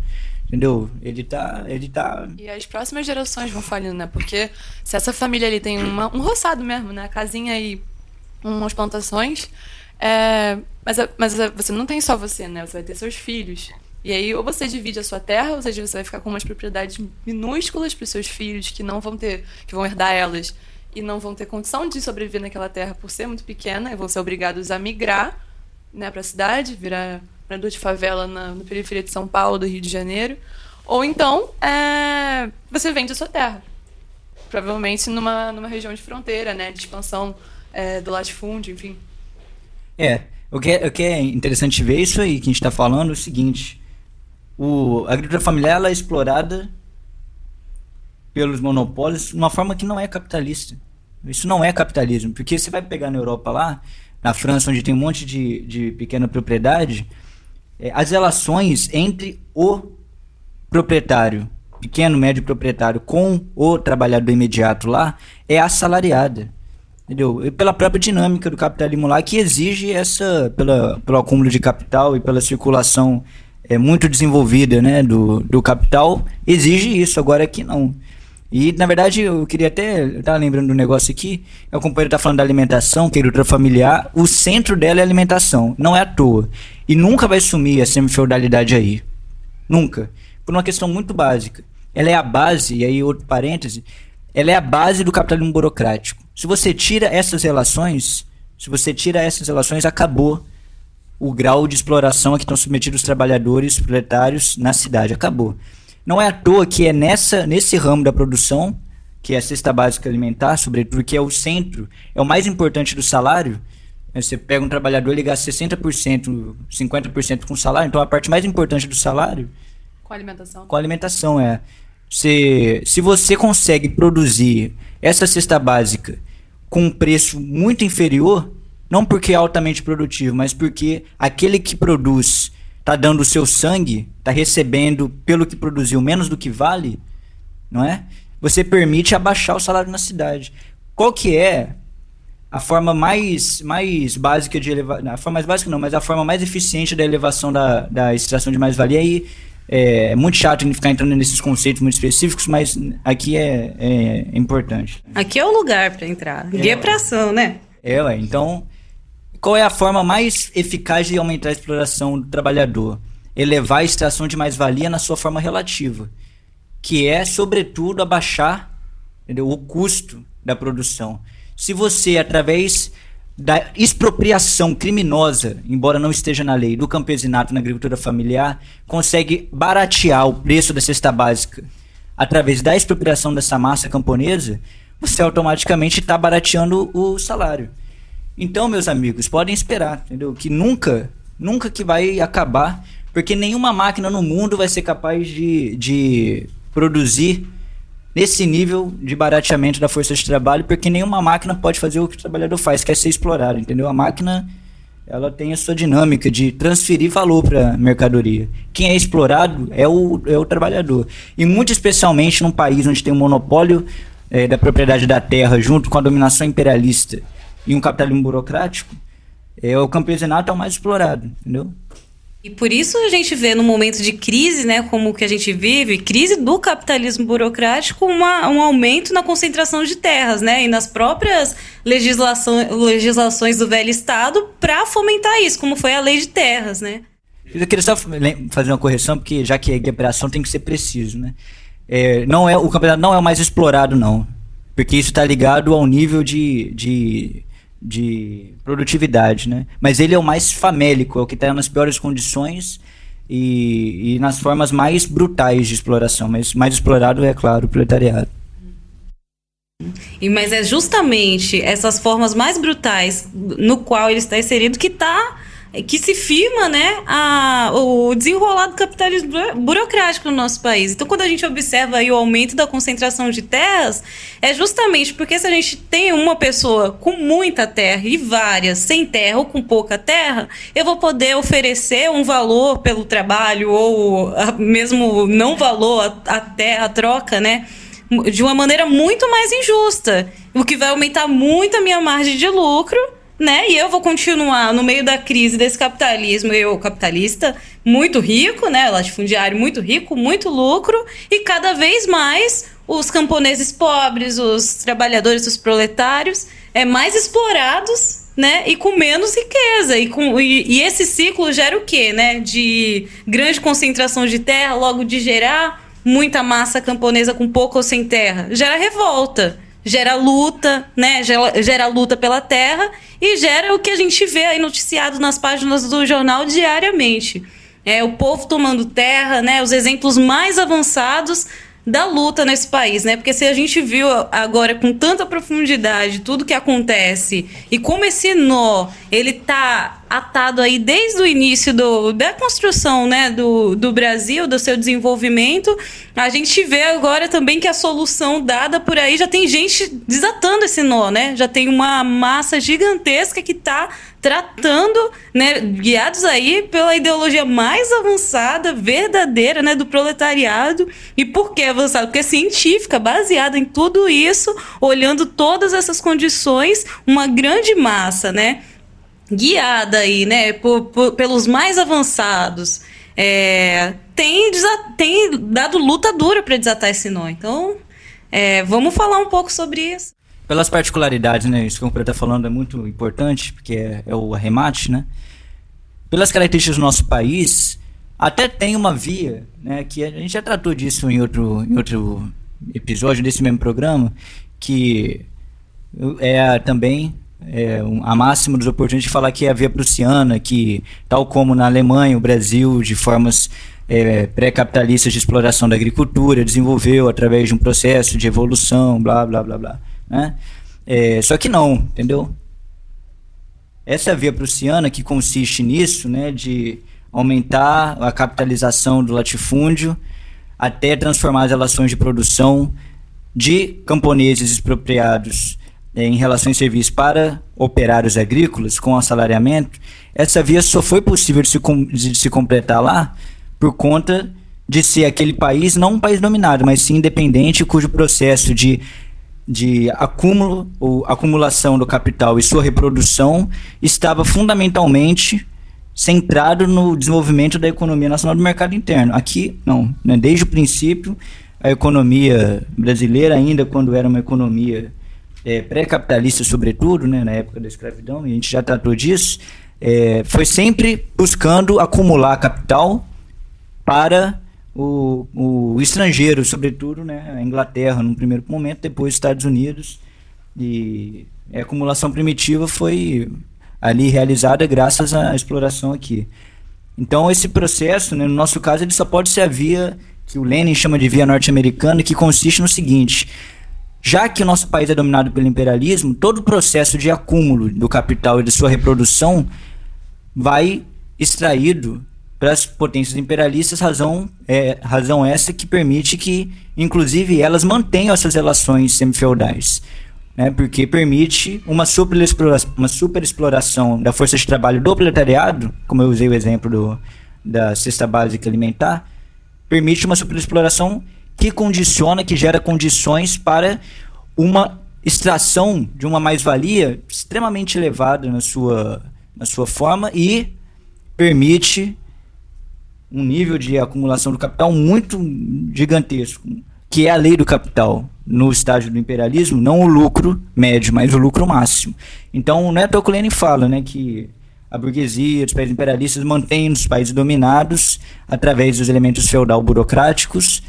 Entendeu? Ele tá, ele tá. E as próximas gerações vão falindo, né? Porque se essa família ali tem uma, um roçado mesmo, né? Casinha e umas plantações, é, mas, mas você não tem só você, né? Você vai ter seus filhos. E aí, ou você divide a sua terra, ou seja, você vai ficar com umas propriedades minúsculas para os seus filhos que não vão ter, que vão herdar elas e não vão ter condição de sobreviver naquela terra por ser muito pequena e vão ser obrigados a migrar, né, para a cidade, virar morador de favela na, na, periferia de São Paulo, do Rio de Janeiro. Ou então, é, você vende a sua terra. Provavelmente numa, numa região de fronteira, né, de expansão é, do latifúndio, enfim. É, o que é, o que é interessante ver isso aí que a gente está falando é o seguinte: o, a agricultura familiar é explorada pelos monopólios de uma forma que não é capitalista. Isso não é capitalismo, porque você vai pegar na Europa lá, na França, onde tem um monte de, de pequena propriedade, é, as relações entre o proprietário, pequeno, médio proprietário, com o trabalhador imediato lá, é assalariada. Entendeu? E pela própria dinâmica do capitalismo lá, que exige essa, pela, pelo acúmulo de capital e pela circulação é, muito desenvolvida né, do, do capital, exige isso. Agora aqui não. E, na verdade, eu queria até. Eu lembrando do negócio aqui. O companheiro tá falando da alimentação, que é agricultura familiar. O centro dela é alimentação. Não é à toa. E nunca vai sumir a semi-feudalidade aí. Nunca. Por uma questão muito básica. Ela é a base, e aí outro parêntese, ela é a base do capitalismo burocrático. Se você tira essas relações, se você tira essas relações, acabou o grau de exploração a que estão submetidos os trabalhadores proletários na cidade. Acabou. Não é à toa que é nessa, nesse ramo da produção, que é a cesta básica alimentar, sobretudo, que é o centro, é o mais importante do salário. Você pega um trabalhador e gasta 60%, 50% com salário, então a parte mais importante do salário. Com alimentação. Com alimentação, é. Se, se você consegue produzir essa cesta básica com um preço muito inferior, não porque é altamente produtivo, mas porque aquele que produz está dando o seu sangue, está recebendo pelo que produziu menos do que vale, não é? Você permite abaixar o salário na cidade. Qual que é a forma mais, mais básica de elevar, a forma mais básica não, mas a forma mais eficiente da elevação da, da extração de mais-valia aí é, é, muito chato ficar entrando nesses conceitos muito específicos, mas aqui é, é, é importante. Aqui é o lugar para entrar. Guia é, pra ação, né? É, ué. Então, qual é a forma mais eficaz de aumentar a exploração do trabalhador? Elevar a extração de mais-valia na sua forma relativa, que é, sobretudo, abaixar entendeu, o custo da produção. Se você, através da expropriação criminosa, embora não esteja na lei, do campesinato na agricultura familiar, consegue baratear o preço da cesta básica através da expropriação dessa massa camponesa, você automaticamente está barateando o salário. Então, meus amigos, podem esperar, entendeu? Que nunca, nunca que vai acabar, porque nenhuma máquina no mundo vai ser capaz de, de produzir nesse nível de barateamento da força de trabalho, porque nenhuma máquina pode fazer o que o trabalhador faz, que é ser explorado, entendeu? A máquina ela tem a sua dinâmica de transferir valor para a mercadoria. Quem é explorado é o, é o trabalhador. E muito especialmente num país onde tem um monopólio é, da propriedade da terra junto com a dominação imperialista e um capitalismo burocrático, é o campesinato é o mais explorado, entendeu? E por isso a gente vê no momento de crise, né, como que a gente vive, crise do capitalismo burocrático, uma, um aumento na concentração de terras, né, e nas próprias legislação, legislações do velho Estado para fomentar isso, como foi a lei de terras, né. Eu queria só fazer uma correção, porque já que a equiparação tem que ser preciso, né. É, não é, o campeonato não é o mais explorado, não. Porque isso está ligado ao nível de, de de produtividade, né? Mas ele é o mais famélico, é o que está nas piores condições e, e, nas formas mais brutais de exploração. Mas mais explorado é, claro, o proletariado. E, mas é justamente essas formas mais brutais no qual ele está inserido que está que se firma né, a, o desenrolar do capitalismo burocrático no nosso país. Então, quando a gente observa o aumento da concentração de terras, é justamente porque se a gente tem uma pessoa com muita terra e várias sem terra ou com pouca terra, eu vou poder oferecer um valor pelo trabalho ou mesmo não valor a, a terra, a troca, né? De uma maneira muito mais injusta, o que vai aumentar muito a minha margem de lucro né? E eu vou continuar no meio da crise desse capitalismo, eu capitalista muito rico, né? Latifundiário muito rico, muito lucro e cada vez mais os camponeses pobres, os trabalhadores, os proletários, é mais explorados, né? E com menos riqueza e com e, e esse ciclo gera o quê, né? De grande concentração de terra, logo de gerar muita massa camponesa com pouco ou sem terra, gera revolta gera luta, né? Gera, gera, luta pela terra e gera o que a gente vê aí noticiado nas páginas do jornal diariamente. É o povo tomando terra, né? Os exemplos mais avançados da luta nesse país, né? Porque se a gente viu agora com tanta profundidade tudo que acontece e como esse nó ele tá atado aí desde o início do, da construção né, do, do Brasil, do seu desenvolvimento. A gente vê agora também que a solução dada por aí já tem gente desatando esse nó, né? Já tem uma massa gigantesca que está tratando, né, guiados aí pela ideologia mais avançada, verdadeira, né, do proletariado. E por que avançada? Porque é científica, baseada em tudo isso, olhando todas essas condições, uma grande massa, né? Guiada aí, né, por, por, pelos mais avançados, é, tem, tem dado luta dura para desatar esse nó. Então, é, vamos falar um pouco sobre isso. Pelas particularidades, né, isso que o Pedro está falando é muito importante, porque é, é o arremate, né? Pelas características do nosso país, até tem uma via, né, que a gente já tratou disso em outro, em outro episódio desse mesmo programa, que é também é, a máxima dos oportunistas de falar que é a via prussiana, que, tal como na Alemanha, o Brasil, de formas é, pré-capitalistas de exploração da agricultura, desenvolveu através de um processo de evolução, blá, blá, blá, blá. Né? É, só que não, entendeu? Essa via prussiana que consiste nisso, né, de aumentar a capitalização do latifúndio até transformar as relações de produção de camponeses expropriados em relação em serviços para operários agrícolas com assalariamento, essa via só foi possível de se, de se completar lá por conta de ser aquele país, não um país dominado, mas sim independente, cujo processo de, de acúmulo ou acumulação do capital e sua reprodução estava fundamentalmente centrado no desenvolvimento da economia nacional do mercado interno. Aqui, não. Né? Desde o princípio, a economia brasileira, ainda quando era uma economia é, pré-capitalista, sobretudo, né, na época da escravidão, e a gente já tratou disso, é, foi sempre buscando acumular capital para o, o estrangeiro, sobretudo né, a Inglaterra, no primeiro momento, depois os Estados Unidos, E a acumulação primitiva foi ali realizada graças à exploração aqui. Então esse processo, né, no nosso caso, ele só pode ser a via que o Lenin chama de via norte-americana, que consiste no seguinte: já que o nosso país é dominado pelo imperialismo, todo o processo de acúmulo do capital e de sua reprodução vai extraído para as potências imperialistas, razão, é, razão essa que permite que, inclusive, elas mantenham essas relações semifeudais. Né, porque permite uma superexploração, uma superexploração da força de trabalho do proletariado, como eu usei o exemplo do, da cesta básica alimentar, permite uma superexploração que condiciona, que gera condições para uma extração de uma mais-valia extremamente elevada na sua, na sua forma e permite um nível de acumulação do capital muito gigantesco, que é a lei do capital no estágio do imperialismo, não o lucro médio, mas o lucro máximo. Então, o que Lenin fala, né, que a burguesia, os países imperialistas mantêm os países dominados através dos elementos feudal burocráticos,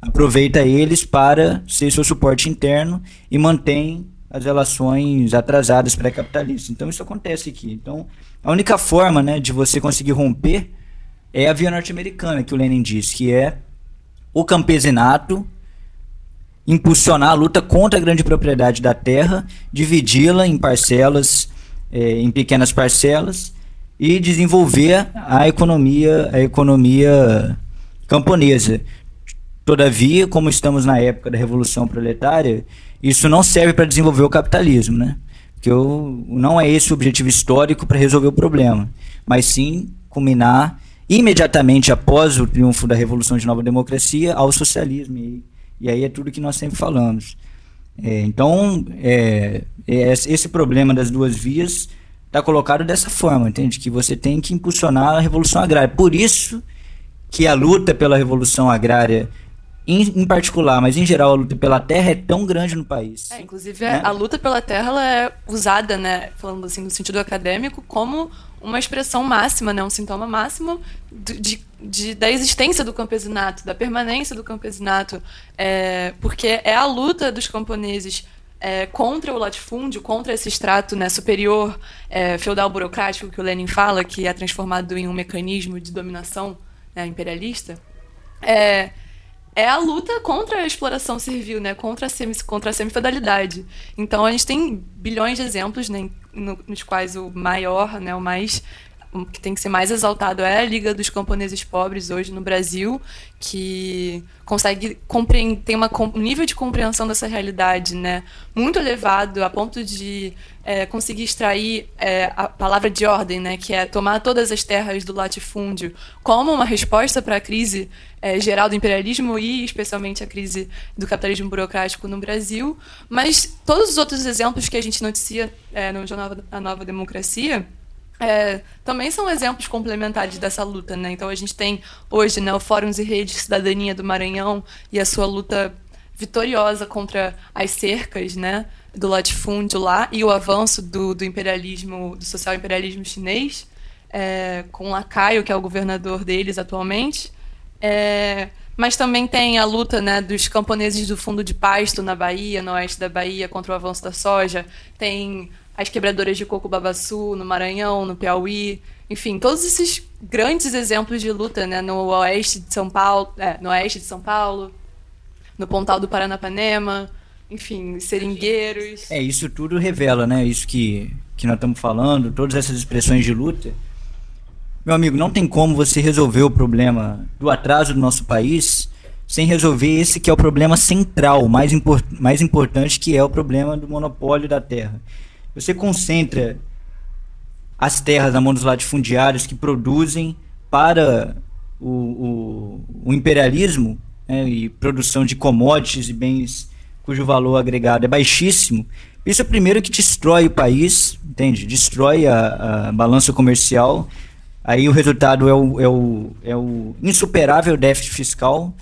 aproveita eles para ser seu suporte interno e mantém as relações atrasadas pré-capitalistas. Então isso acontece aqui. Então a única forma, né, de você conseguir romper é a via norte-americana que o Lenin diz, que é o campesinato impulsionar a luta contra a grande propriedade da terra, dividi-la em parcelas, é, em pequenas parcelas e desenvolver a economia, a economia camponesa. Todavia, como estamos na época da revolução proletária, isso não serve para desenvolver o capitalismo, né? Porque o, não é esse o objetivo histórico para resolver o problema, mas sim culminar imediatamente após o triunfo da Revolução de Nova Democracia ao socialismo. E, e aí é tudo que nós sempre falamos. É, então, é, é, esse problema das duas vias está colocado dessa forma, entende? Que você tem que impulsionar a revolução agrária. Por isso que a luta pela revolução agrária em, em, particular, mas em geral a luta pela terra é tão grande no país. É, inclusive né? a luta pela terra ela é usada, né, falando assim no sentido acadêmico, como uma expressão máxima, né, um sintoma máximo de, de, de da existência do campesinato, da permanência do campesinato, é, porque é a luta dos camponeses é, contra o latifúndio, contra esse extrato né, superior é, feudal burocrático que o Lenin fala, que é transformado em um mecanismo de dominação né, imperialista. É, é a luta contra a exploração servil, né? contra, a semi, contra a semifeudalidade. Então, a gente tem bilhões de exemplos né, no, nos quais o maior, né, o mais o que tem que ser mais exaltado é a Liga dos Camponeses Pobres hoje no Brasil, que consegue compreender, tem uma, um nível de compreensão dessa realidade né, muito elevado, a ponto de é, conseguir extrair é, a palavra de ordem, né, que é tomar todas as terras do latifúndio como uma resposta para a crise é, geral do imperialismo e especialmente a crise do capitalismo burocrático no Brasil. Mas todos os outros exemplos que a gente noticia é, no jornal A Nova Democracia é, também são exemplos complementares dessa luta, né? Então a gente tem hoje né, o Fóruns e Redes de Cidadania do Maranhão e a sua luta vitoriosa contra as cercas, né, do latifúndio lá e o avanço do, do imperialismo, do social imperialismo chinês, é, com Lacaio, que é o governador deles atualmente. É, mas também tem a luta né, dos camponeses do fundo de pasto na Bahia, no oeste da Bahia, contra o avanço da soja. Tem as quebradoras de coco babaçu no Maranhão, no Piauí, enfim, todos esses grandes exemplos de luta, né, no oeste de São Paulo, é, no oeste de São Paulo, no Pontal do Paranapanema, enfim, seringueiros. É, isso tudo revela, né, isso que, que nós estamos falando, todas essas expressões de luta. Meu amigo, não tem como você resolver o problema do atraso do nosso país sem resolver esse que é o problema central, mais, import mais importante, que é o problema do monopólio da terra. Você concentra as terras na mão dos latifundiários que produzem para o, o, o imperialismo né, e produção de commodities e bens cujo valor agregado é baixíssimo. Isso é primeiro que destrói o país, entende? Destrói a, a balança comercial. Aí o resultado é o, é o, é o insuperável déficit fiscal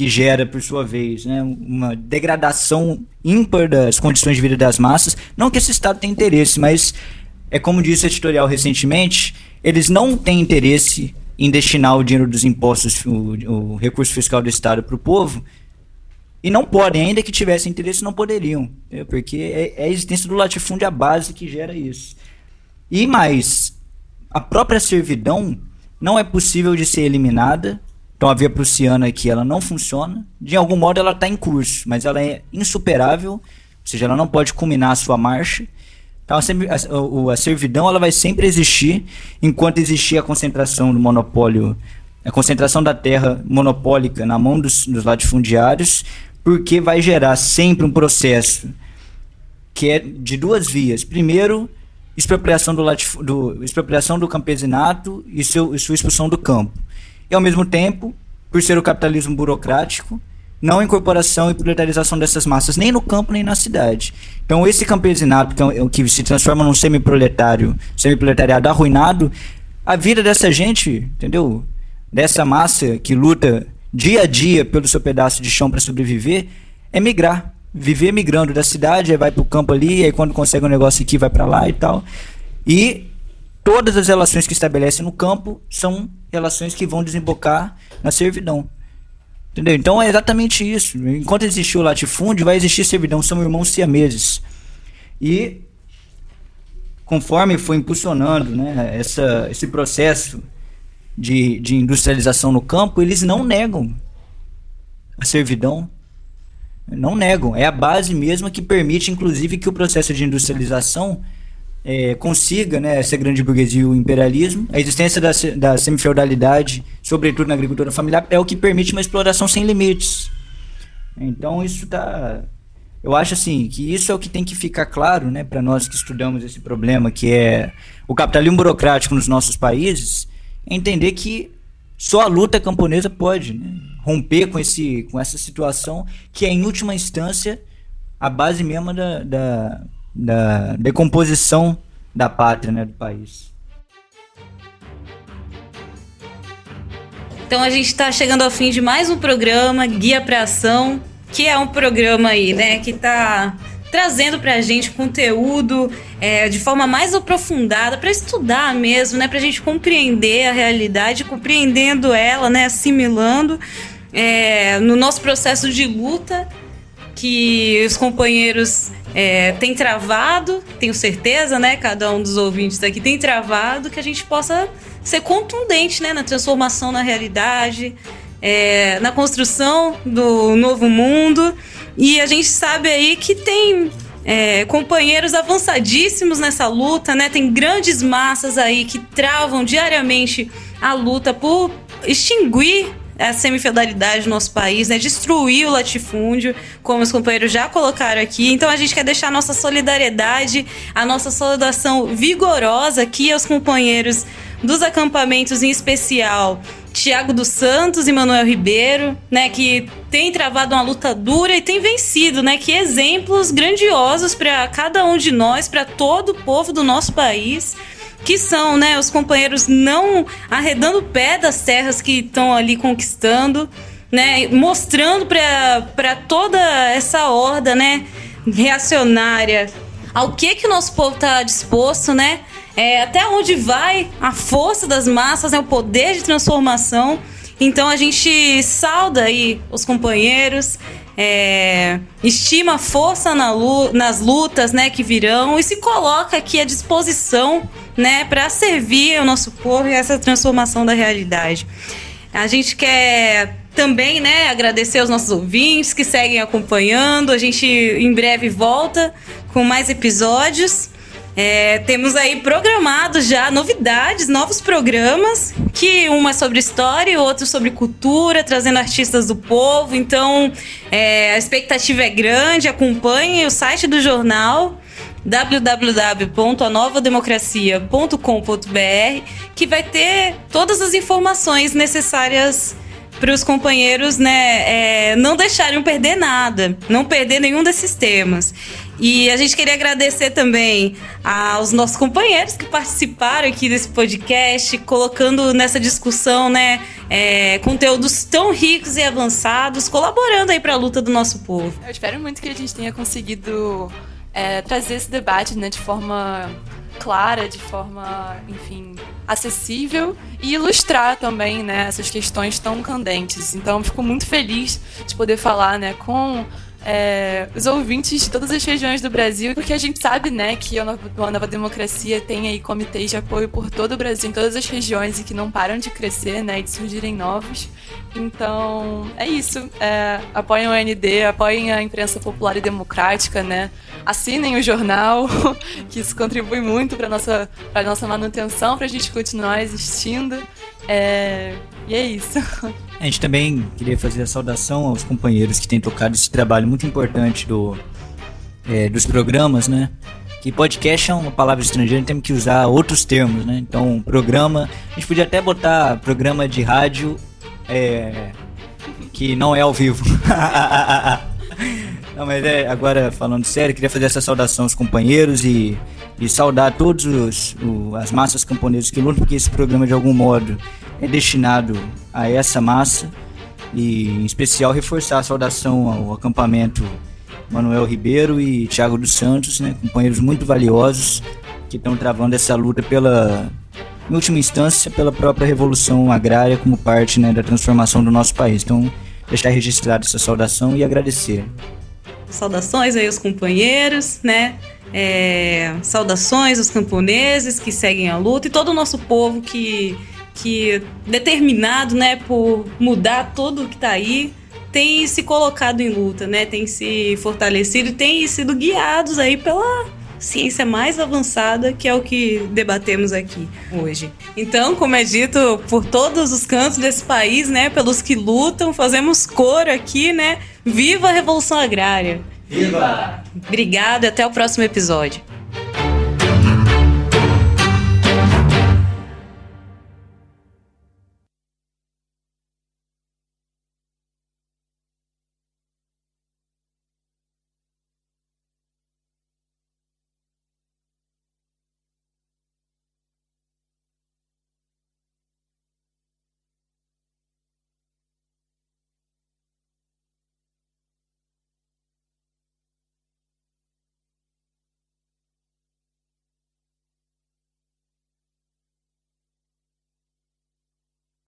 que gera, por sua vez, né, uma degradação ímpar das condições de vida das massas. Não que esse Estado tenha interesse, mas é como disse o editorial recentemente, eles não têm interesse em destinar o dinheiro dos impostos, o, o recurso fiscal do Estado para o povo, E não podem, ainda que tivessem interesse, não poderiam. Entendeu? Porque é, é a existência do latifúndio a base que gera isso. E mais, a própria servidão não é possível de ser eliminada. Então a via prussiana aqui ela não funciona. De algum modo ela está em curso, mas ela é insuperável, ou seja, ela não pode culminar a sua marcha. Então a, a, a, servidão ela vai sempre existir enquanto existir a concentração do monopólio, a concentração da terra monopólica na mão dos, dos latifundiários, porque vai gerar sempre um processo que é de duas vias. Primeiro, expropriação do, latif do, expropriação do campesinato e, seu, e sua expulsão do campo. E, ao mesmo tempo, por ser o capitalismo burocrático, não incorporação e proletarização dessas massas, nem no campo nem na cidade. Então, esse campesinato, que, é, que se transforma num semi-proletário, semi-proletariado arruinado, a vida dessa gente, entendeu? Dessa massa que luta dia a dia pelo seu pedaço de chão para sobreviver, é migrar. Viver migrando da cidade, aí vai para o campo ali, aí quando consegue um negócio aqui, vai para lá e tal. E todas as relações que estabelece no campo são relações que vão desembocar na servidão. Entendeu? Então é exatamente isso. Enquanto existir o latifúndio, vai existir servidão, são irmãos siameses. E conforme foi impulsionando né, essa, esse processo de, de industrialização no campo, eles não negam a servidão. Não negam. É a base mesmo que permite, inclusive, que o processo de industrialização é, consiga né, essa grande burguesia e o imperialismo, a existência da, da semifeudalidade, sobretudo na agricultura familiar, é o que permite uma exploração sem limites. Então isso está eu acho assim que isso é o que tem que ficar claro, né, para nós que estudamos esse problema que é o capitalismo burocrático nos nossos países, entender que só a luta camponesa pode né, romper com esse com essa situação que é em última instância a base mesmo da, da da decomposição da pátria, né, do país. Então a gente está chegando ao fim de mais um programa Guia para Ação, que é um programa aí, né, que está trazendo para a gente conteúdo é, de forma mais aprofundada para estudar mesmo, né, para a gente compreender a realidade, compreendendo ela, né, assimilando é, no nosso processo de luta que os companheiros é, têm travado, tenho certeza, né? Cada um dos ouvintes aqui tem travado, que a gente possa ser contundente né, na transformação na realidade, é, na construção do novo mundo. E a gente sabe aí que tem é, companheiros avançadíssimos nessa luta, né? Tem grandes massas aí que travam diariamente a luta por extinguir a semifeudalidade do nosso país, né? Destruir o latifúndio, como os companheiros já colocaram aqui. Então a gente quer deixar a nossa solidariedade, a nossa saudação vigorosa aqui aos companheiros dos acampamentos, em especial Tiago dos Santos e Manuel Ribeiro, né, que tem travado uma luta dura e tem vencido, né? Que exemplos grandiosos para cada um de nós, para todo o povo do nosso país que são, né, os companheiros não arredando o pé das terras que estão ali conquistando, né, mostrando para toda essa horda, né, reacionária, ao que que o nosso povo está disposto, né, é, até onde vai a força das massas, né, o poder de transformação. Então a gente sauda aí os companheiros, é, estima a força na, nas lutas né, que virão e se coloca aqui à disposição né, para servir o nosso povo e essa transformação da realidade. A gente quer também, né, agradecer aos nossos ouvintes que seguem acompanhando. A gente em breve volta com mais episódios. É, temos aí programados já novidades, novos programas, que um é sobre história e outro sobre cultura, trazendo artistas do povo. Então, é, a expectativa é grande. Acompanhe o site do jornal www.anovademocracia.com.br que vai ter todas as informações necessárias para os companheiros né, é, não deixarem perder nada, não perder nenhum desses temas. E a gente queria agradecer também aos nossos companheiros que participaram aqui desse podcast, colocando nessa discussão, né, é, conteúdos tão ricos e avançados, colaborando aí para a luta do nosso povo. Eu espero muito que a gente tenha conseguido é, trazer esse debate, né, de forma clara, de forma, enfim, acessível e ilustrar também, né, essas questões tão candentes. Então, fico muito feliz de poder falar, né, com é, os ouvintes de todas as regiões do Brasil, porque a gente sabe, né, que a Nova, a Nova Democracia tem aí comitês de apoio por todo o Brasil, em todas as regiões e que não param de crescer, né, e de surgirem novos. Então, é isso. É, apoiem o AND, apoiem a imprensa popular e democrática, né? Assinem o jornal, que isso contribui muito para nossa para nossa manutenção, para a gente continuar existindo. É, e é isso. A gente também queria fazer a saudação aos companheiros que têm tocado esse trabalho muito importante do, é, dos programas, né? Que podcast é uma palavra estrangeira, temos que usar outros termos, né? Então, programa. A gente podia até botar programa de rádio é, que não é ao vivo. não, mas é, agora falando sério, queria fazer essa saudação aos companheiros e, e saudar todos os, o, as massas camponesas que lutam, porque esse programa de algum modo é destinado a essa massa e em especial reforçar a saudação ao acampamento Manuel Ribeiro e Thiago dos Santos, né, companheiros muito valiosos que estão travando essa luta pela, em última instância, pela própria revolução agrária como parte né, da transformação do nosso país. Então, deixar registrada essa saudação e agradecer. Saudações aí aos companheiros, né? É, saudações aos camponeses que seguem a luta e todo o nosso povo que que determinado, né, por mudar tudo que tá aí, tem se colocado em luta, né? Tem se fortalecido, tem sido guiados aí pela ciência mais avançada, que é o que debatemos aqui hoje. Então, como é dito por todos os cantos desse país, né, pelos que lutam, fazemos coro aqui, né? Viva a Revolução Agrária! Viva! Obrigada, até o próximo episódio.